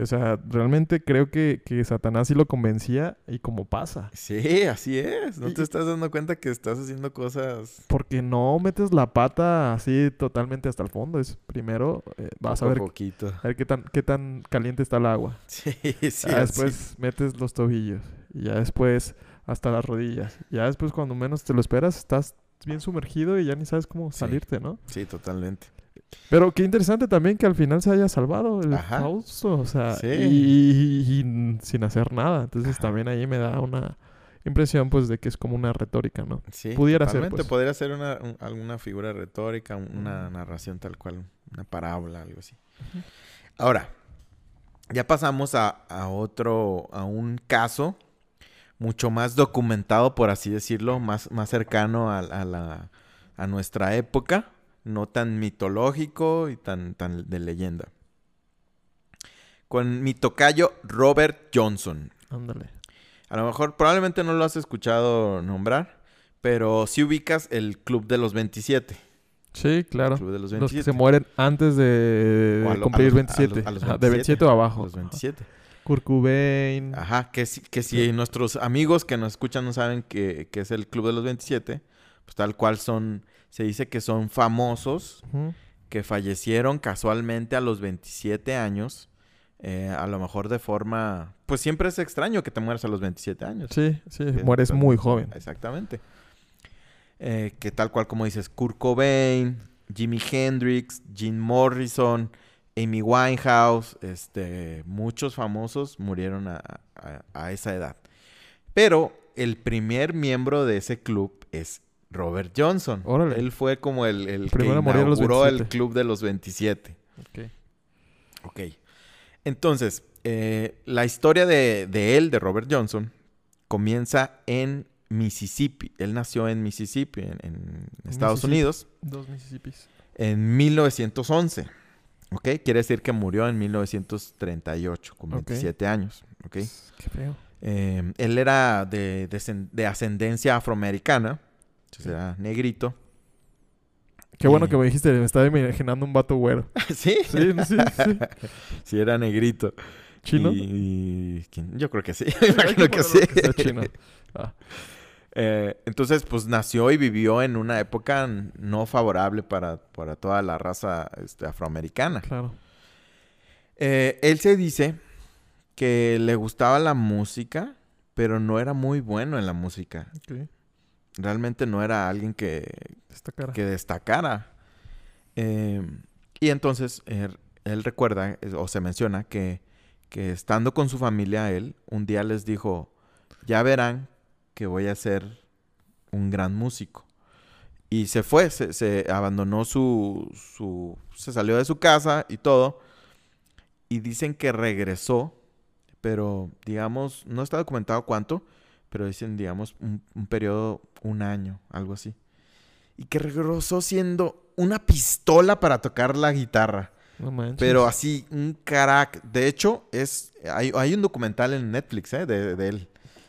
O sea, realmente creo que, que Satanás sí lo convencía y como pasa. Sí, así es. No Y- te estás dando cuenta que estás haciendo cosas Porque no metes la pata así totalmente hasta el fondo. Es primero eh, vas a ver, poquito. a ver qué tan, qué tan caliente está el agua. Sí, sí. ya después metes los tobillos. Y ya después hasta las rodillas. Ya después cuando menos te lo esperas estás bien sumergido y ya ni sabes cómo Sí. salirte, ¿no? Sí, totalmente. Pero qué interesante también que al final se haya salvado el Ajá. Fausto, o sea, Sí. y, y- y sin hacer nada. Entonces Ajá. también ahí me da una impresión pues de que es como una retórica, ¿no? Sí, Pudiera ser, pues. Podría ser una, un- alguna figura retórica, un- una narración tal cual, una parábola, algo así. Ahora, ya pasamos a, a otro, a un caso mucho más documentado, por así decirlo, más, más cercano a, a la, a nuestra época, no tan mitológico y tan, tan de leyenda. Con mi tocayo Robert Johnson. Ándale. A lo mejor probablemente no lo has escuchado nombrar, pero sí ubicas el Club de los 27. Sí, claro. Club de los Los que 27. se mueren antes de a lo- a cumplir los- a 27. los- a los Ajá, de 27. 27 o abajo. Los 27. Kurt Cobain. Ajá, que si, que si nuestros amigos que nos escuchan no saben que, que es el Club de los 27, pues tal cual son se dice que son famosos que fallecieron casualmente a los 27 años. eh, a lo mejor de forma... Pues siempre es extraño que te mueras a los 27 años. Sí, sí, Que- mueres muy joven. Exactamente. Eh, que tal cual como dices, Kurt Cobain, Jimi Hendrix, Jim Morrison, Amy Winehouse, este, muchos famosos murieron a, a- a esa edad. Pero el primer miembro de ese club es Robert Johnson. Órale. Él fue como el, el que Primero inauguró el 27. club de los 27. Ok. Ok. Entonces, eh, la historia de, de él, de Robert Johnson, comienza en Mississippi. Él nació en Mississippi, en, en Estados Mississippi. Unidos, Dos Mississippis. en 1911. ¿Ok? Quiere decir que murió en 1938, con Ok. 27 años. ¿Ok? Qué feo. Eh, él era de, descen- de ascendencia afroamericana, entonces era negrito. Qué bueno que me dijiste, me estaba imaginando un vato güero. ¿Sí? Sí, sí, sí. Sí, era negrito. ¿Chino? Y. Yo creo que sí. Me imagino que sí. sea chino. Ah, Eh, entonces, pues nació y vivió en una época no favorable para, para toda la raza este, afroamericana. claro. Eh, él se dice que le gustaba la música, pero no era muy bueno en la música. Ok. Realmente no era alguien que, Esta cara. que destacara. Eh, y entonces eh, él recuerda, o se menciona, que, que estando con su familia, él un día les dijo, ya verán que voy a ser un gran músico. Y se fue, se, se abandonó su, su... Se salió de su casa y todo. Y dicen que regresó, pero digamos, no está documentado cuánto, pero dicen, digamos, un, un periodo, un año, algo así. Y que regresó siendo una pistola para tocar la guitarra. No. Pero así, un crack. De hecho, es hay, hay un documental en Netflix ¿eh? de, de él.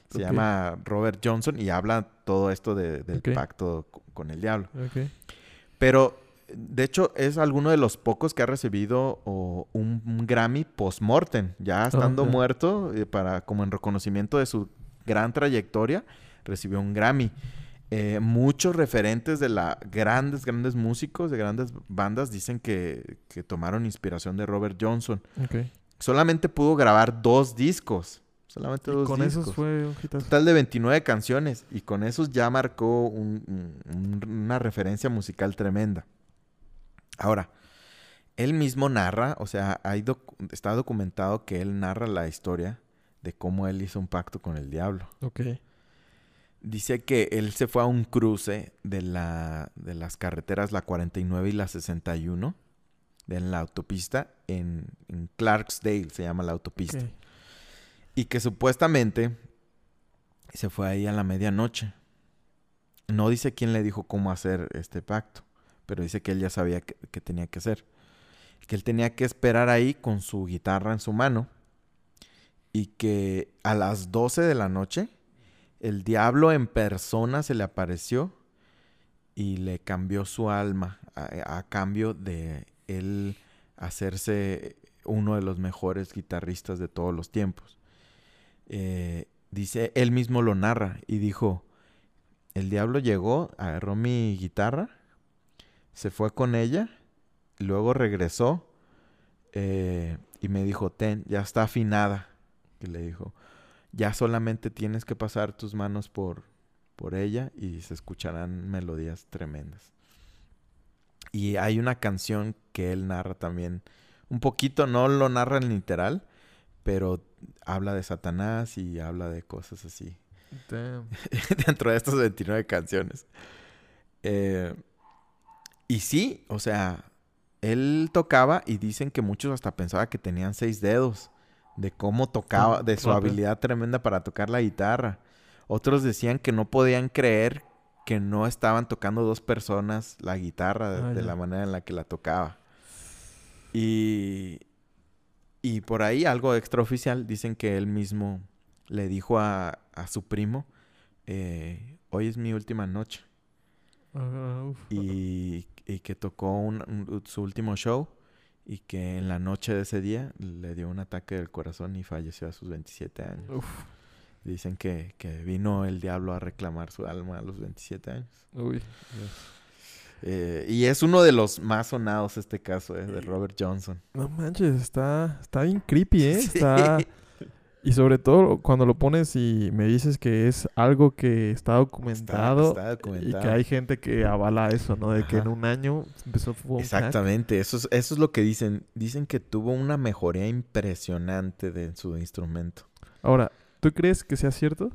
Se llama Robert Johnson y habla todo esto de- del pacto co- con el diablo. Pero, de hecho, es alguno de los pocos que ha recibido un, un Grammy post-mortem. Ya estando muerto, eh, para, como en reconocimiento de su gran trayectoria, recibió un Grammy. Eh, muchos referentes de la grandes, grandes músicos, de grandes bandas, dicen que, que tomaron inspiración de Robert Johnson. Solamente pudo grabar dos discos. Solamente Y dos con discos. esos fue un. Total de 29 canciones y con esos ya marcó un- un- un- una referencia musical tremenda. Ahora, él mismo narra, o sea, hay doc- está documentado que él narra la historia de cómo él hizo un pacto con el diablo. Ok. Dice que él se fue a un cruce de, la, de las carreteras la 49 y la 61 de la autopista en, en Clarksdale, se llama la autopista. Y que supuestamente se fue ahí a la medianoche. No dice quién le dijo cómo hacer este pacto, pero dice que él ya sabía que, que tenía que hacer. Que él tenía que esperar ahí con su guitarra en su mano y que a las 12 de la noche el diablo en persona se le apareció y le cambió su alma a, cambio de él hacerse uno de los mejores guitarristas de todos los tiempos. Eh, dice, él mismo lo narra y dijo, el diablo llegó, agarró mi guitarra, se fue con ella, luego regresó eh, y me dijo, ten, ya está afinada. Y le dijo, ya solamente tienes que pasar tus manos por, por ella y se escucharán melodías tremendas. Y hay una canción que él narra también, un poquito, no lo narra en literal, pero habla de Satanás y habla de cosas así dentro de estas 29 canciones. Eh, y sí, o sea, él tocaba y dicen que muchos hasta pensaban que tenían seis dedos, de cómo tocaba, de su habilidad tremenda para tocar la guitarra. Otros decían que no podían creer que no estaban tocando dos personas la guitarra de, Ah, de la manera en la que la tocaba. Y, y por ahí algo extraoficial dicen que él mismo le dijo a, a su primo, eh, hoy es mi última noche. Y, y que tocó un- un- su último show y que en la noche de ese día le dio un ataque del corazón y falleció a sus 27 años. Uf. Dicen que, que vino el diablo a reclamar su alma a los 27 años. Uy. Eh, y es uno de los más sonados este caso, eh, de Robert Johnson. No manches, está, está bien creepy, ¿eh? Sí. Está... Y sobre todo cuando lo pones y me dices que es algo que está documentado, está documentado. y que hay gente que avala eso, ¿no? De que en un año empezó hack. Exactamente, eso es, eso es lo que dicen. Dicen que tuvo una mejoría impresionante de su instrumento. Ahora, ¿tú crees que sea cierto?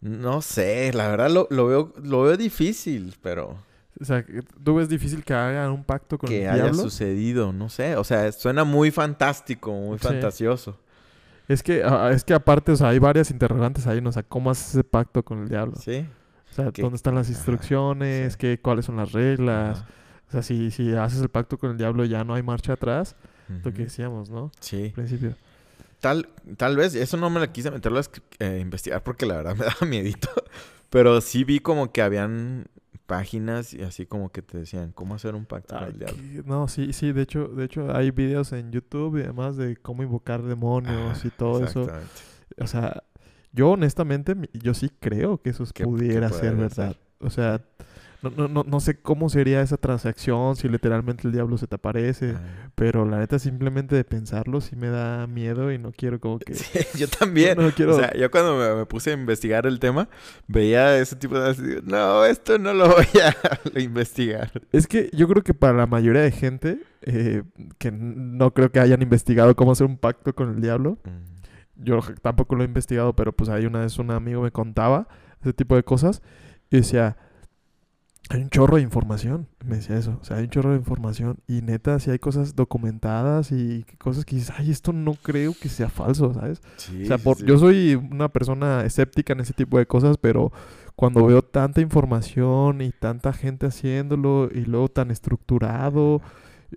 No sé, la verdad lo, lo veo, lo veo difícil, pero O sea, que ¿tú ves difícil que hagan un pacto con que el haya diablo? sucedido, no sé. O sea, suena muy fantástico, muy Sí. fantasioso. Es que, ah, es que aparte, o sea, hay varias interrogantes ahí, ¿no? O sea, ¿cómo haces ese pacto con el diablo? Sí. O sea, ¿dónde están las instrucciones? sí. ¿Qué, ¿Cuáles son las reglas? Ajá. O sea, si, si haces el pacto con el diablo ya no hay marcha atrás. Lo que decíamos, ¿no? Sí. Al principio. Tal, tal vez, eso no me la quise meterlo a eh, investigar porque la verdad me daba miedito. Pero sí vi como que habían páginas y así como que te decían cómo hacer un pacto con el diablo. No, sí, sí, de hecho, de hecho hay videos en YouTube y demás de cómo invocar demonios y todo eso. O sea, yo honestamente, yo sí creo que eso pudiera ser verdad. O sea, no, no, no, no sé cómo sería esa transacción, si literalmente el diablo se te aparece. Ah. Pero la neta, simplemente de pensarlo sí me da miedo y no quiero como que... Sí, yo también. No quiero... O sea, yo cuando me, me puse a investigar el tema, veía ese tipo de... así, No, esto no lo voy a investigar. Es que yo creo que para la mayoría de gente eh, que no creo que hayan investigado cómo hacer un pacto con el diablo, yo j- tampoco lo he investigado, pero pues ahí una vez un amigo me contaba ese tipo de cosas y decía, hay un chorro de información, me decía eso, o sea, hay un chorro de información y neta, si hay cosas documentadas y cosas que dices, ay, esto no creo que sea falso, ¿sabes? Sí, O sea, por- sí. yo soy una persona escéptica en ese tipo de cosas, pero cuando veo tanta información y tanta gente haciéndolo y luego tan estructurado,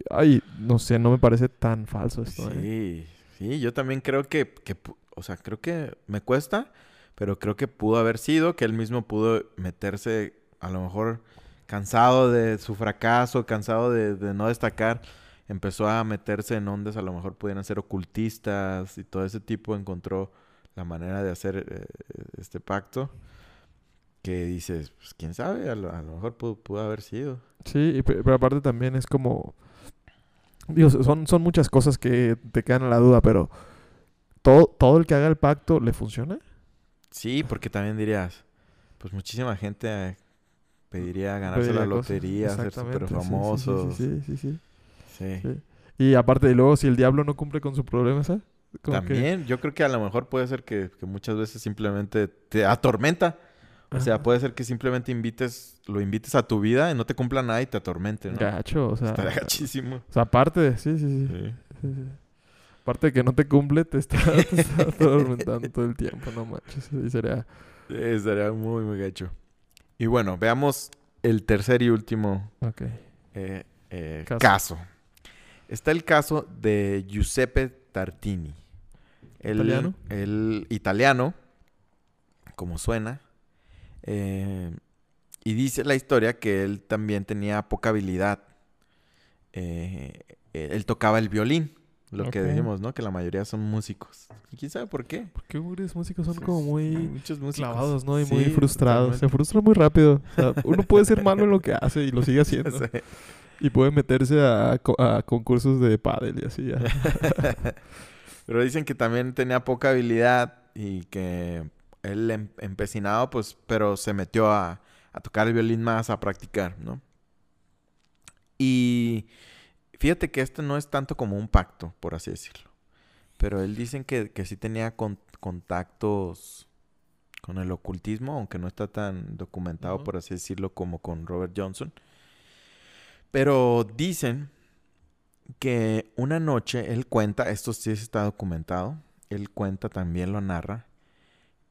ay, no sé, no me parece tan falso esto. ¿eh? Sí, sí, yo también creo que, que o sea, creo que me cuesta, pero creo que pudo haber sido, que él mismo pudo meterse, a lo mejor cansado de su fracaso, cansado de, de no destacar, empezó a meterse en ondas, a lo mejor pudieran ser ocultistas y todo ese tipo, encontró la manera de hacer eh, este pacto, que dices, pues quién sabe, a lo, a lo mejor pudo, pudo haber sido. Sí, y pe- pero aparte también es como... Digo, son, son muchas cosas que te quedan a la duda, pero ¿todo, todo el que haga el pacto le funciona? Sí, porque también dirías, pues muchísima gente eh, pediría ganarse Pediría la cosas. lotería, ser súper sí, sí, sí, famosos. Sí, sí, sí, sí. Y aparte, y luego si el diablo no cumple con su problema, ¿sabes? Como que- También, yo creo que a lo mejor puede ser que, que muchas veces simplemente te atormenta. O sea, puede ser que simplemente invites, lo invites a tu vida y no te cumpla nada y te atormente, ¿no? Gacho, o sea... Está gachísimo. O sea, aparte, sí, sí, sí. Sí. sí, sí. Aparte de que no te cumple, te está, te está atormentando todo el tiempo, no manches. Y sería... Sí, estaría muy, muy gacho. Y bueno, veamos el tercer y último eh, eh, Caso. caso. Está el caso de Giuseppe Tartini. El, ¿Italiano? El italiano, como suena. eh, y dice la historia que él también tenía poca habilidad. Él tocaba el violín, lo que Ok. dijimos, ¿no? Que la mayoría son músicos. ¿Y quién sabe por qué? Porque muchos músicos son Pues, como muy Muchos músicos. clavados, ¿no? Y Sí, muy frustrados. Se frustran muy rápido. O sea, uno puede ser malo en lo que hace y lo sigue haciendo. Sí. Y puede meterse a, co- a concursos de pádel y así. ya. Pero dicen que también tenía poca habilidad y que él em- empecinado, pues, pero se metió a, a tocar el violín más, a practicar, ¿no? Y fíjate que esto no es tanto como un pacto, por así decirlo. Pero él dicen que, que sí tenía con- contactos con el ocultismo, aunque no está tan documentado, por así decirlo, como con Robert Johnson. Pero dicen que una noche él cuenta, esto sí está documentado, él cuenta, también lo narra,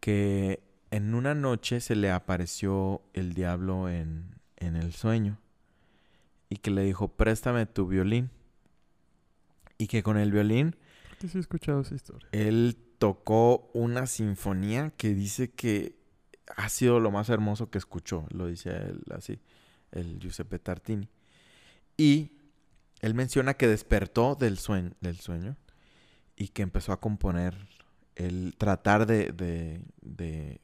que en una noche se le apareció el diablo en, en el sueño y que le dijo, préstame tu violín. Y que con el violín que sí he escuchado esa historia. él tocó una sinfonía que dice que ha sido lo más hermoso que escuchó, lo dice él así, el Giuseppe Tartini. Y él menciona que despertó del sueño, del sueño y que empezó a componer, el tratar de, de, de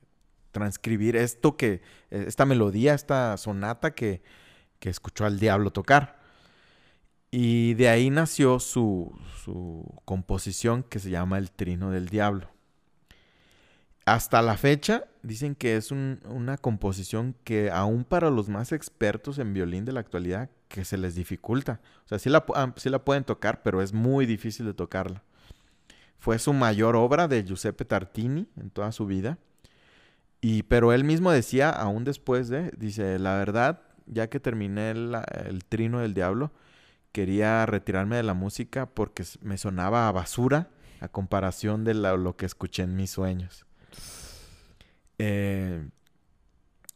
transcribir esto que, esta melodía, esta sonata que, que escuchó al diablo tocar. Y de ahí nació su, su composición que se llama El Trino del Diablo. Hasta la fecha dicen que es una composición que aún para los más expertos en violín de la actualidad que se les dificulta. O sea, sí la, ah, sí la pueden tocar, pero es muy difícil de tocarla. Fue su mayor obra de Giuseppe Tartini en toda su vida. Y, pero él mismo decía, aún después de, dice, la verdad, ya que terminé el trino del diablo, quería retirarme de la música porque me sonaba a basura a comparación de lo que escuché en mis sueños. Eh,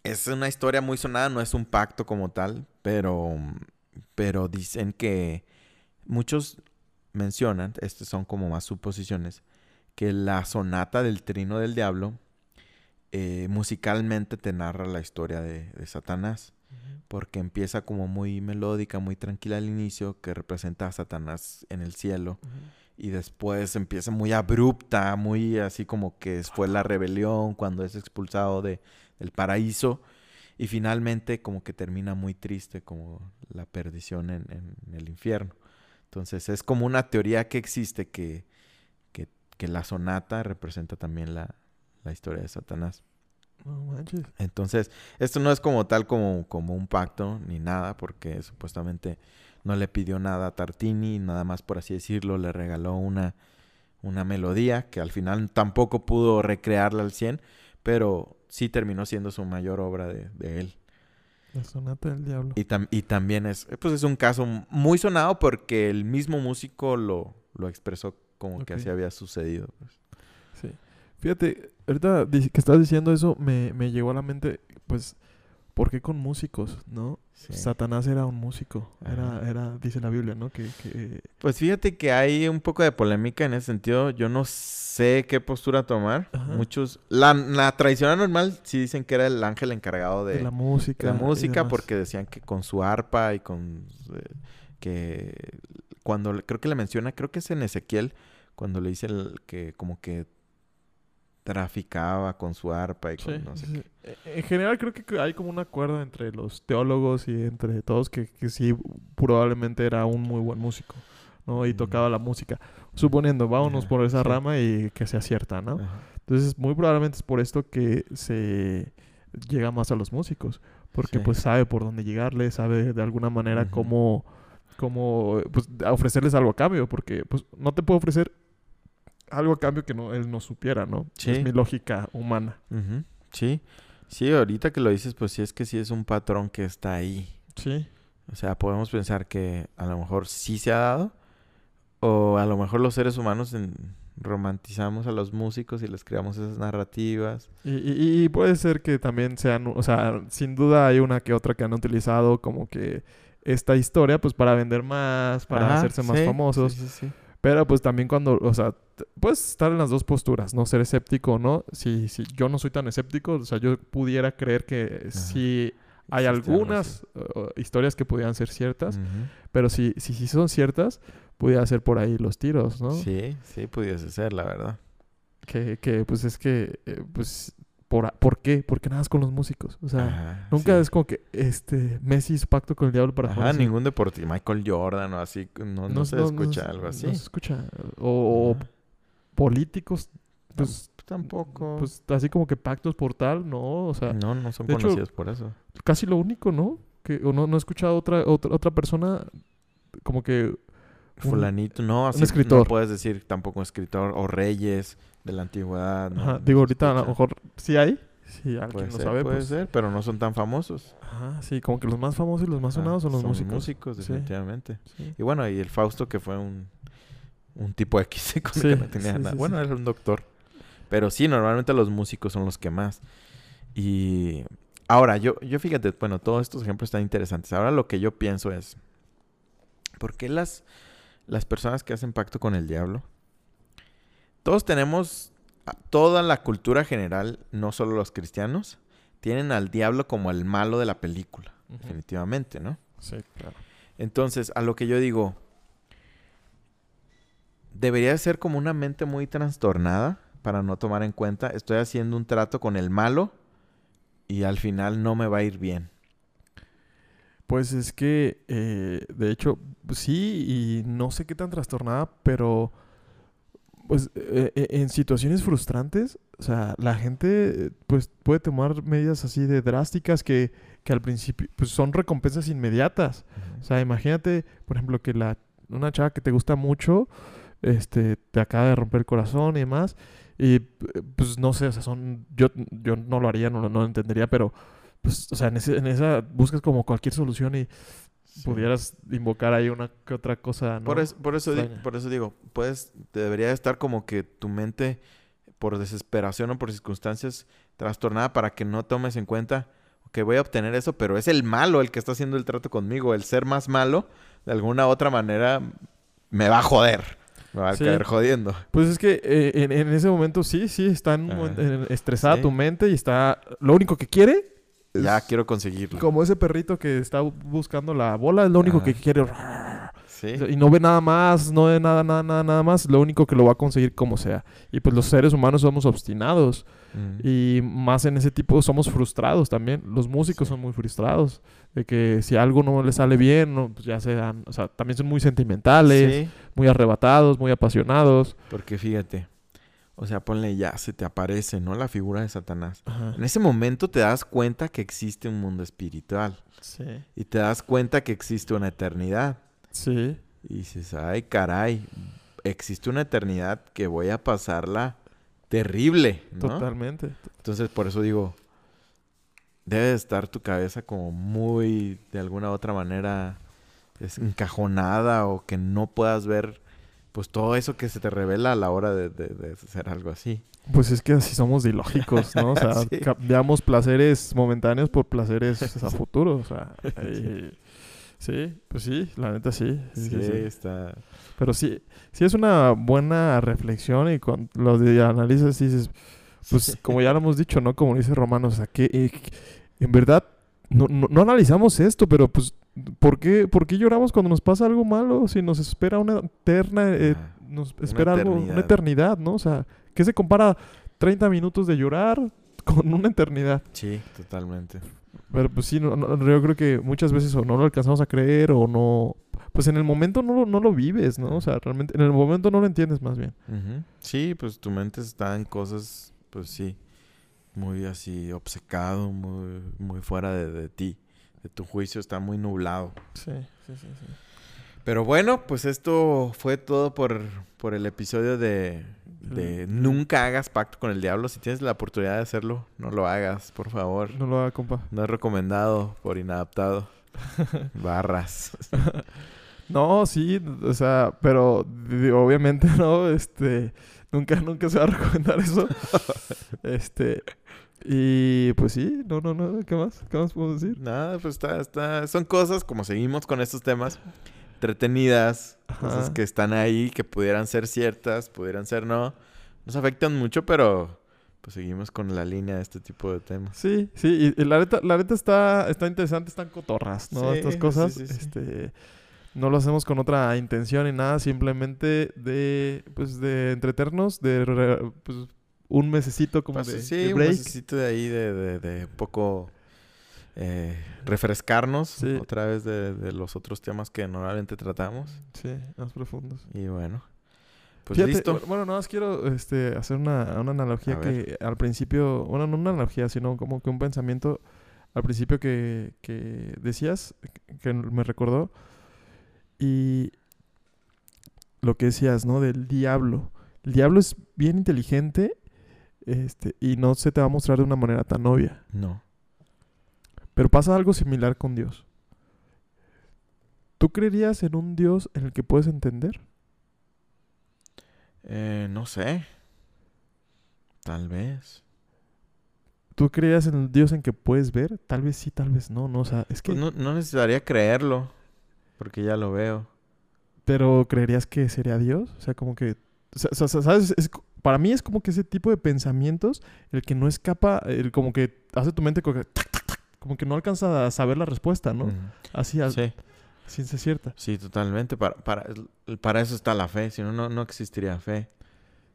es una historia muy sonada, no es un pacto como tal, pero, pero dicen que muchos mencionan, estas son como más suposiciones, que la sonata del trino del diablo eh, musicalmente te narra la historia de, Satanás porque empieza como muy melódica, muy tranquila al inicio, que representa a Satanás en el cielo. Y después empieza muy abrupta, muy así como que fue la rebelión cuando es expulsado de, del paraíso. Y finalmente como que termina muy triste, como la perdición en, el infierno. Entonces es como una teoría que existe que, que, la sonata representa también la, la historia de Satanás. Entonces, esto no es como tal como, como un pacto ni nada, porque supuestamente no le pidió nada a Tartini, nada más por así decirlo, le regaló una, una melodía que al final tampoco pudo recrearla al 100, pero sí terminó siendo su mayor obra de, él. La sonata del diablo. Y, y, también es, pues es un caso muy sonado porque el mismo músico lo, lo expresó como que así había sucedido. Pues. Fíjate, ahorita que estás diciendo eso, me, me llegó a la mente, pues, ¿por qué con músicos, no? Satanás era un músico, era, era, dice la Biblia, ¿no? Que, Pues fíjate que hay un poco de polémica en ese sentido. Yo no sé qué postura tomar. Muchos, la, la tradicional normal sí dicen que era el ángel encargado de, la música. la música, porque decían que con su arpa y con eh, que cuando creo que le menciona, creo que es en Ezequiel, cuando le dice el, que como que traficaba con su arpa y con no sé qué. E, en general creo que hay como un acuerdo entre los teólogos y entre todos que, que sí probablemente era un muy buen músico, ¿no? Y tocaba la música. Suponiendo, vámonos por esa rama y que sea cierta, ¿no? Entonces, muy probablemente es por esto que se llega más a los músicos, porque pues sabe por dónde llegarle, sabe de alguna manera cómo, cómo pues, ofrecerles algo a cambio, porque pues no te puedo ofrecer algo a cambio que no, él no supiera, ¿no? Sí. Es mi lógica humana. Sí. Sí, ahorita que lo dices, pues sí es que sí es un patrón que está ahí. Sí. O sea, podemos pensar que a lo mejor sí se ha dado, o a lo mejor los seres humanos romantizamos a los músicos y les creamos esas narrativas. Y, puede ser que también sean, o sea, sin duda hay una que otra que han utilizado como que esta historia, pues para vender más, para hacerse más famosos. Sí, sí, sí. Pero pues también cuando, o sea, puedes estar en las dos posturas, ¿no? Ser escéptico o no. Si, si yo no soy tan escéptico, o sea, yo pudiera creer que sí hay algunas historias que pudieran ser ciertas, pero si, si, si son ciertas, pudiera ser por ahí los tiros, ¿no? Sí, sí, pudiese ser, la verdad. Que, que pues es que, eh, pues ¿Por, qué? Porque nada es con los músicos. O sea, nunca es como que este Messi hizo pacto con el diablo para Ajá, ningún deportista. Michael Jordan o así. No, se escucha algo así. No se escucha. O, políticos. Pues tampoco. Pues así como que pactos por tal, no. O sea. No, no son conocidos por eso. Casi lo único, ¿no? Que o no, no he escuchado otra, otra, otra persona como que. Fulanito, no, así un escritor. no puedes decir tampoco escritor o reyes de la antigüedad. Ajá, digo, ahorita a lo mejor sí hay. Sí, alguien lo sabe. Puede pues. ser, pero no son tan famosos. Ajá, sí, como que los más famosos y los más sonados son los músicos. músicos, definitivamente. Y bueno, y el Fausto que fue un, un tipo X con que no tenía nada. bueno, era un doctor. Pero sí, normalmente los músicos son los que más. Y ahora, yo, yo fíjate, bueno, todos estos ejemplos están interesantes. Ahora lo que yo pienso es, ¿por qué las, las personas que hacen pacto con el diablo todos tenemos, toda la cultura general, no solo los cristianos, tienen al diablo como el malo de la película, definitivamente, ¿no? Sí, claro. Entonces, a lo que yo digo, debería ser como una mente muy trastornada para no tomar en cuenta, estoy haciendo un trato con el malo y al final no me va a ir bien. Pues es que, eh, de hecho, sí, y no sé qué tan trastornada, pero pues eh, eh, en situaciones frustrantes, o sea, la gente pues puede tomar medidas así de drásticas que, que al principio pues son recompensas inmediatas. O sea, imagínate, por ejemplo, que la una chava que te gusta mucho, este, te acaba de romper el corazón y demás, y pues no sé, o sea, son, yo, yo no lo haría, no, no lo entendería, pero pues, o sea, en, ese, en esa buscas como cualquier solución y pudieras invocar ahí una que otra cosa. ¿no? Por, eso, por, eso por eso digo, puedes, debería estar como que tu mente, por desesperación o por circunstancias, trastornada para que no tomes en cuenta que voy a obtener eso, pero es el malo el que está haciendo el trato conmigo. El ser más malo, de alguna otra manera, me va a joder. Me va a caer jodiendo. Pues es que eh, en, ese momento sí, sí, está estresada tu mente y está... Lo único que quiere ya quiero conseguirlo. Como ese perrito que está buscando la bola, es lo único que quiere. Sí. Y no ve nada más, no ve nada, nada, nada, nada más. Lo único que lo va a conseguir como sea. Y pues los seres humanos somos obstinados. Mm. Y más en ese tipo somos frustrados también. Los músicos son muy frustrados. De que si algo no les sale bien, pues ya se dan. O sea, también son muy sentimentales, muy arrebatados, muy apasionados. Porque fíjate, o sea, ponle ya, se te aparece, ¿no? La figura de Satanás. En ese momento te das cuenta que existe un mundo espiritual. Sí. Y te das cuenta que existe una eternidad. Sí. Y dices, ay, caray, existe una eternidad que voy a pasarla terrible, ¿no? Totalmente. Entonces, por eso digo, debe estar tu cabeza como muy, de alguna otra manera, encajonada o que no puedas ver pues todo eso que se te revela a la hora de, hacer algo así. Pues es que así somos ilógicos, ¿no? O sea, cambiamos placeres momentáneos por placeres a futuro, o sea. sí, pues sí, la neta sí. Sí, está... Pero sí, sí es una buena reflexión y con lo de analizas dices, pues como ya lo hemos dicho, ¿no? Como dice Romano, o sea, que eh, en verdad no, no analizamos esto, pero pues ¿Por qué, ¿Por qué lloramos cuando nos pasa algo malo? Si nos espera una eterna, eh, nos espera algo, una eternidad, ¿no? O sea, ¿qué se compara 30 minutos de llorar con una eternidad? Sí, totalmente. Pero pues sí, no, yo creo que muchas veces o no lo alcanzamos a creer o no... Pues en el momento no, no lo vives, ¿no? O sea, realmente en el momento no lo entiendes más bien. Sí, pues tu mente está en cosas, pues sí, muy así obcecado, muy, muy fuera de ti tu juicio está muy nublado. Sí, sí, sí, sí. Pero bueno, pues esto fue todo por, por el episodio de, de Nunca hagas pacto con el diablo. Si tienes la oportunidad de hacerlo, no lo hagas, por favor. No lo hagas, compa. No es recomendado por inadaptado. Barras. no, sí, o sea, pero obviamente no, este, nunca, nunca se va a recomendar eso. este, y pues sí, no, no, no, ¿qué más? ¿Qué más puedo decir? Nada, pues está, está, son cosas, como seguimos con estos temas, entretenidas, cosas que están ahí, que pudieran ser ciertas, pudieran ser no. Nos afectan mucho, pero pues seguimos con la línea de este tipo de temas. Sí, sí, y, la neta, la neta está, está interesante, están cotorras, ¿no? Estas cosas, este no lo hacemos con otra intención ni nada, simplemente de, pues, de entretenernos, de, pues, un mesecito como pues de, sí, un mesecito de ahí de, de, poco eh, refrescarnos otra vez de, los otros temas que normalmente tratamos. Sí, más profundos. Y bueno, pues listo. Bueno, nada más quiero este, hacer una, una analogía que al principio, bueno, no una analogía, sino como que un pensamiento al principio que, que decías, que me recordó, y lo que decías, ¿no? Del diablo. El diablo es bien inteligente este, y no se te va a mostrar de una manera tan obvia. No. Pero pasa algo similar con Dios. ¿Tú creerías en un Dios en el que puedes entender? Eh, no sé. Tal vez. ¿Tú creerías en un Dios en que puedes ver? Tal vez sí, tal vez no. no o sea, es que... Pues no, no necesitaría creerlo. Porque ya lo veo. Pero ¿creerías que sería Dios? O sea, como que... O sea, ¿sabes? Es, para mí es como que ese tipo de pensamientos, el que no escapa, el como que hace tu mente como que, como que no alcanza a saber la respuesta, ¿no? Así, sí. ciencia cierta. Sí, totalmente. Para, para, para eso está la fe, si no, no existiría fe.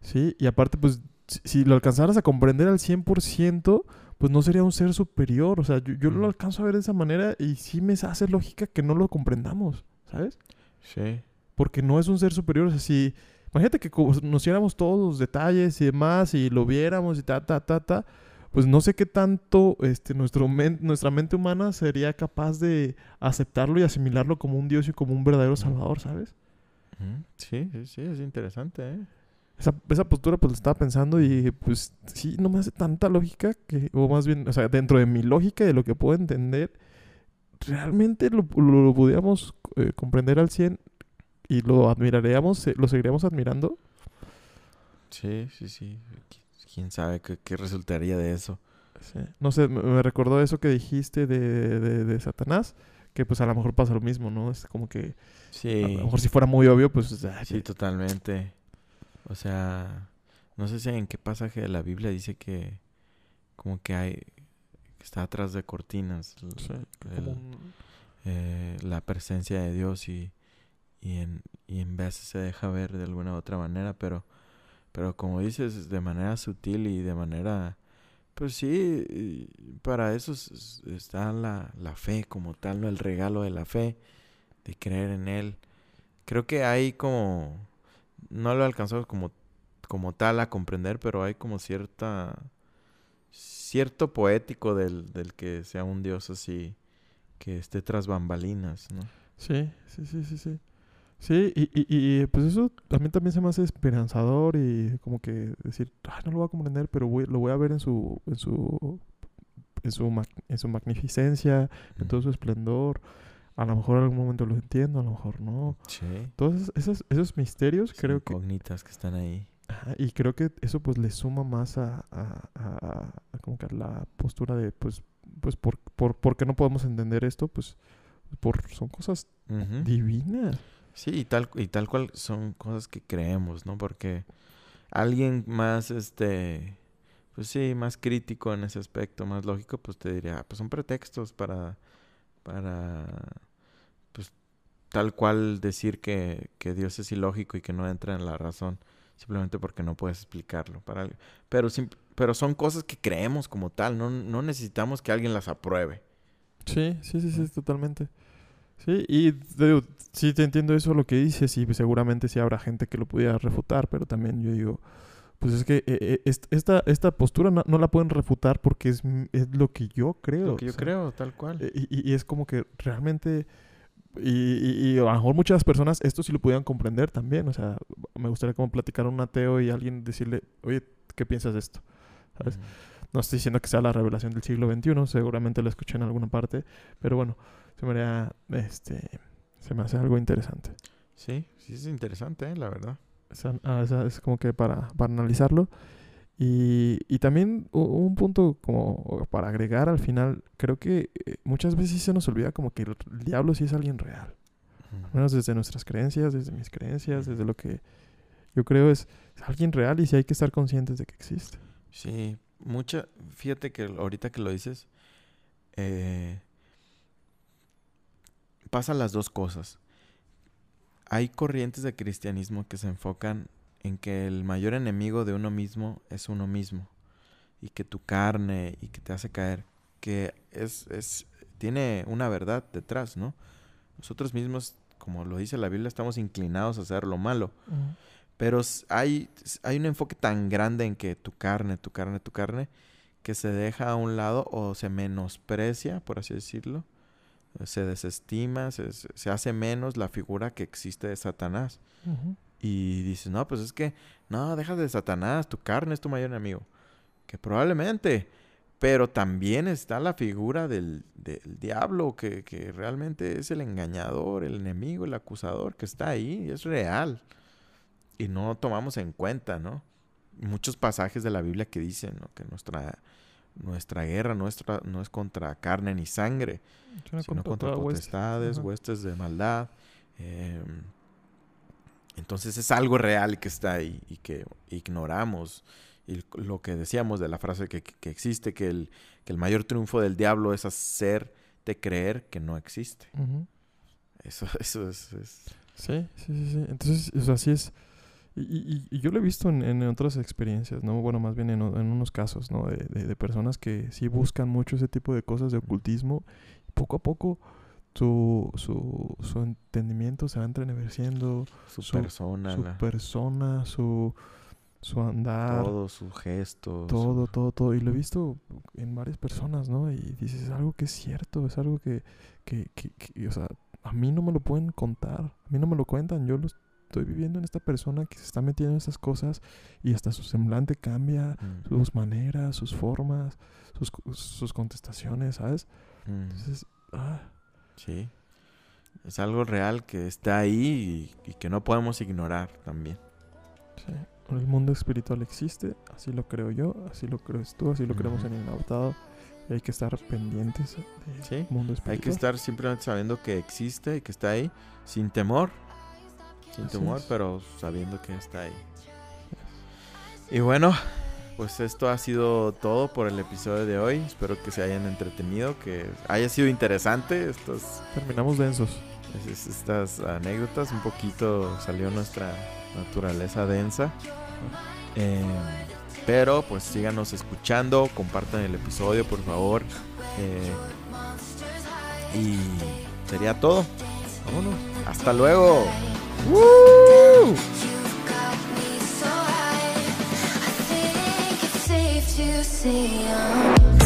Sí, y aparte, pues, si, lo alcanzaras a comprender al 100%, pues no sería un ser superior. O sea, yo, yo lo alcanzo a ver de esa manera y sí me hace lógica que no lo comprendamos, ¿sabes? Sí. Porque no es un ser superior. O sea, si... Imagínate que co- conociéramos todos los detalles y demás y lo viéramos y ta, ta, ta, ta. Pues no sé qué tanto este, nuestro men- nuestra mente humana sería capaz de aceptarlo y asimilarlo como un Dios y como un verdadero Salvador, ¿sabes? Sí, sí, sí, es interesante, ¿eh? Esa, esa postura pues la estaba pensando y pues sí, no me hace tanta lógica que, o más bien, o sea, dentro de mi lógica y de lo que puedo entender, realmente lo, lo, lo pudiéramos eh, comprender al 100 y lo admiraríamos, eh, lo seguiríamos admirando. Sí, sí, sí. Qui- ¿Quién sabe qué, qué resultaría de eso? Sí. No sé, me, me recordó eso que dijiste de, de, de Satanás, que pues a lo mejor pasa lo mismo, ¿no? Es como que a Sí, lo mejor si fuera muy obvio, pues... sí, totalmente. O sea, no sé si en qué pasaje de la Biblia dice que como que hay que está atrás de cortinas sí, el- como un- eh, la presencia de Dios y, y en y en veces se deja ver de alguna otra manera, pero pero como dices de manera sutil y de manera pues sí, para eso es- es- está la, la fe como tal, ¿no? El regalo de la fe, de creer en Él. Creo que hay como, no lo alcanzamos como, como tal a comprender, pero hay como cierta, cierto poético del, del que sea un Dios así, que esté tras bambalinas, ¿no? Sí, sí, sí, sí, sí. Sí, y, y, y, pues eso también también se me hace esperanzador y como que decir, "Ay, no lo voy a comprender, pero voy- lo voy a ver en su, en su, en su, en su magnificencia, en todo su esplendor. A lo mejor en algún momento lo entiendo, a lo mejor no. Sí. Todos esos, esos, misterios Son creo que... incógnitas que están ahí. Ajá, y creo que eso pues le suma más a, a, a- a como que a la postura de pues, pues por, por, ¿por qué no podemos entender esto? Pues por, son cosas divinas. Sí, y tal, y tal cual son cosas que creemos, ¿no? Porque alguien más, este, pues sí, más crítico en ese aspecto, más lógico, pues te diría, pues son pretextos para, para, pues tal cual decir que, que Dios es ilógico y que no entra en la razón, simplemente porque no puedes explicarlo. Para, al- pero, pero son cosas que creemos como tal, no, no necesitamos que alguien las apruebe. Sí, sí, sí, sí, totalmente. Sí, y digo, sí te entiendo eso lo que dices y seguramente sí habrá gente que lo pudiera refutar, pero también yo digo, pues es que eh, eh, est- esta, esta postura no, no la pueden refutar porque es, m- es lo que yo creo. Lo que yo sea, creo, tal cual. eh, Y, y- y es como que realmente, y, y- a lo mejor muchas personas esto sí lo pudieran comprender también, o sea, me gustaría como platicar a un ateo y alguien decirle, oye, ¿qué piensas de esto? ¿Sabes? No estoy diciendo que sea la revelación del siglo XXI, seguramente lo escuché en alguna parte, pero bueno, se me haría, este, se me hace algo interesante. Sí, sí es interesante, ¿eh? la verdad. Sea, ah, sea, es como que para, para analizarlo. Y, y también un punto como para agregar al final, creo que eh, muchas veces se nos olvida como que el, el diablo sí es alguien real. Al menos desde nuestras creencias, desde mis creencias, desde lo que yo creo es, es alguien real y sí hay que estar conscientes de que existe. Sí, mucha, fíjate que ahorita que lo dices, eh, pasan las dos cosas. Hay corrientes de cristianismo que se enfocan en que el mayor enemigo de uno mismo es uno mismo y que tu carne y que te hace caer, que es, es tiene una verdad detrás, ¿no? Nosotros mismos, como lo dice la Biblia, estamos inclinados a hacer lo malo. Pero hay, hay un enfoque tan grande en que tu carne, tu carne, tu carne, que se deja a un lado o se menosprecia, por así decirlo. Se desestima, se, se- hace menos la figura que existe de Satanás. Y dices, no, pues es que, no, deja de Satanás, tu carne es tu mayor enemigo. Que probablemente, pero también está la figura del, del diablo, que, que realmente es el engañador, el enemigo, el acusador, que está ahí, es real. Y no tomamos en cuenta, ¿no? Muchos pasajes de la Biblia que dicen ¿no? que nuestra, nuestra guerra nuestra, no es contra carne ni sangre, sino contra contra potestades, huestes de maldad. em, entonces es algo real que está ahí y que ignoramos. Y lo que decíamos de la frase que, que existe, que el, que el mayor triunfo del diablo es hacerte creer que no existe. Eso, eso es... es- Sí, sí, sí, sí. Entonces, o sea, sí es... Y, y- y yo lo he visto en, en otras experiencias, ¿no? Bueno, más bien en, unos casos, ¿no? De, de- de personas que sí buscan mucho ese tipo de cosas de ocultismo. Poco a poco su, su, su entendimiento se va entreneversiendo, Su, su- persona, su la- persona, su, su andar, todo, todo, su gesto. su- todo, todo, Y lo he visto en varias personas, ¿no? Y dices, es algo que es cierto, es algo que, que, que, que, o sea, a mí no me lo pueden contar, a mí no me lo cuentan, yo lo estoy viviendo en esta persona que se está metiendo en estas cosas y hasta su semblante cambia, Mm, sus maneras, sus formas, sus, sus contestaciones, ¿sabes? mm, Entonces, ah, Sí. Es algo real que está ahí y, y que no podemos ignorar también. sí. El mundo espiritual existe, así lo creo yo, así lo crees tú, así lo creemos Ujú. en Inauditado. Y hay que estar pendientes del Sí, mundo espiritual. Hay que estar simplemente sabiendo que existe y que está ahí, sin temor. Sin Así temor, es. pero sabiendo que está ahí. Y bueno, pues esto ha sido todo por el episodio de hoy. Espero que se hayan entretenido, que haya sido interesante estas, Terminamos densos. es- estas anécdotas. Un poquito salió nuestra naturaleza densa. Eh, pero pues síganos escuchando, compartan el episodio por favor. Eh, y sería todo. Vámonos. Hasta luego. Woo! So I, I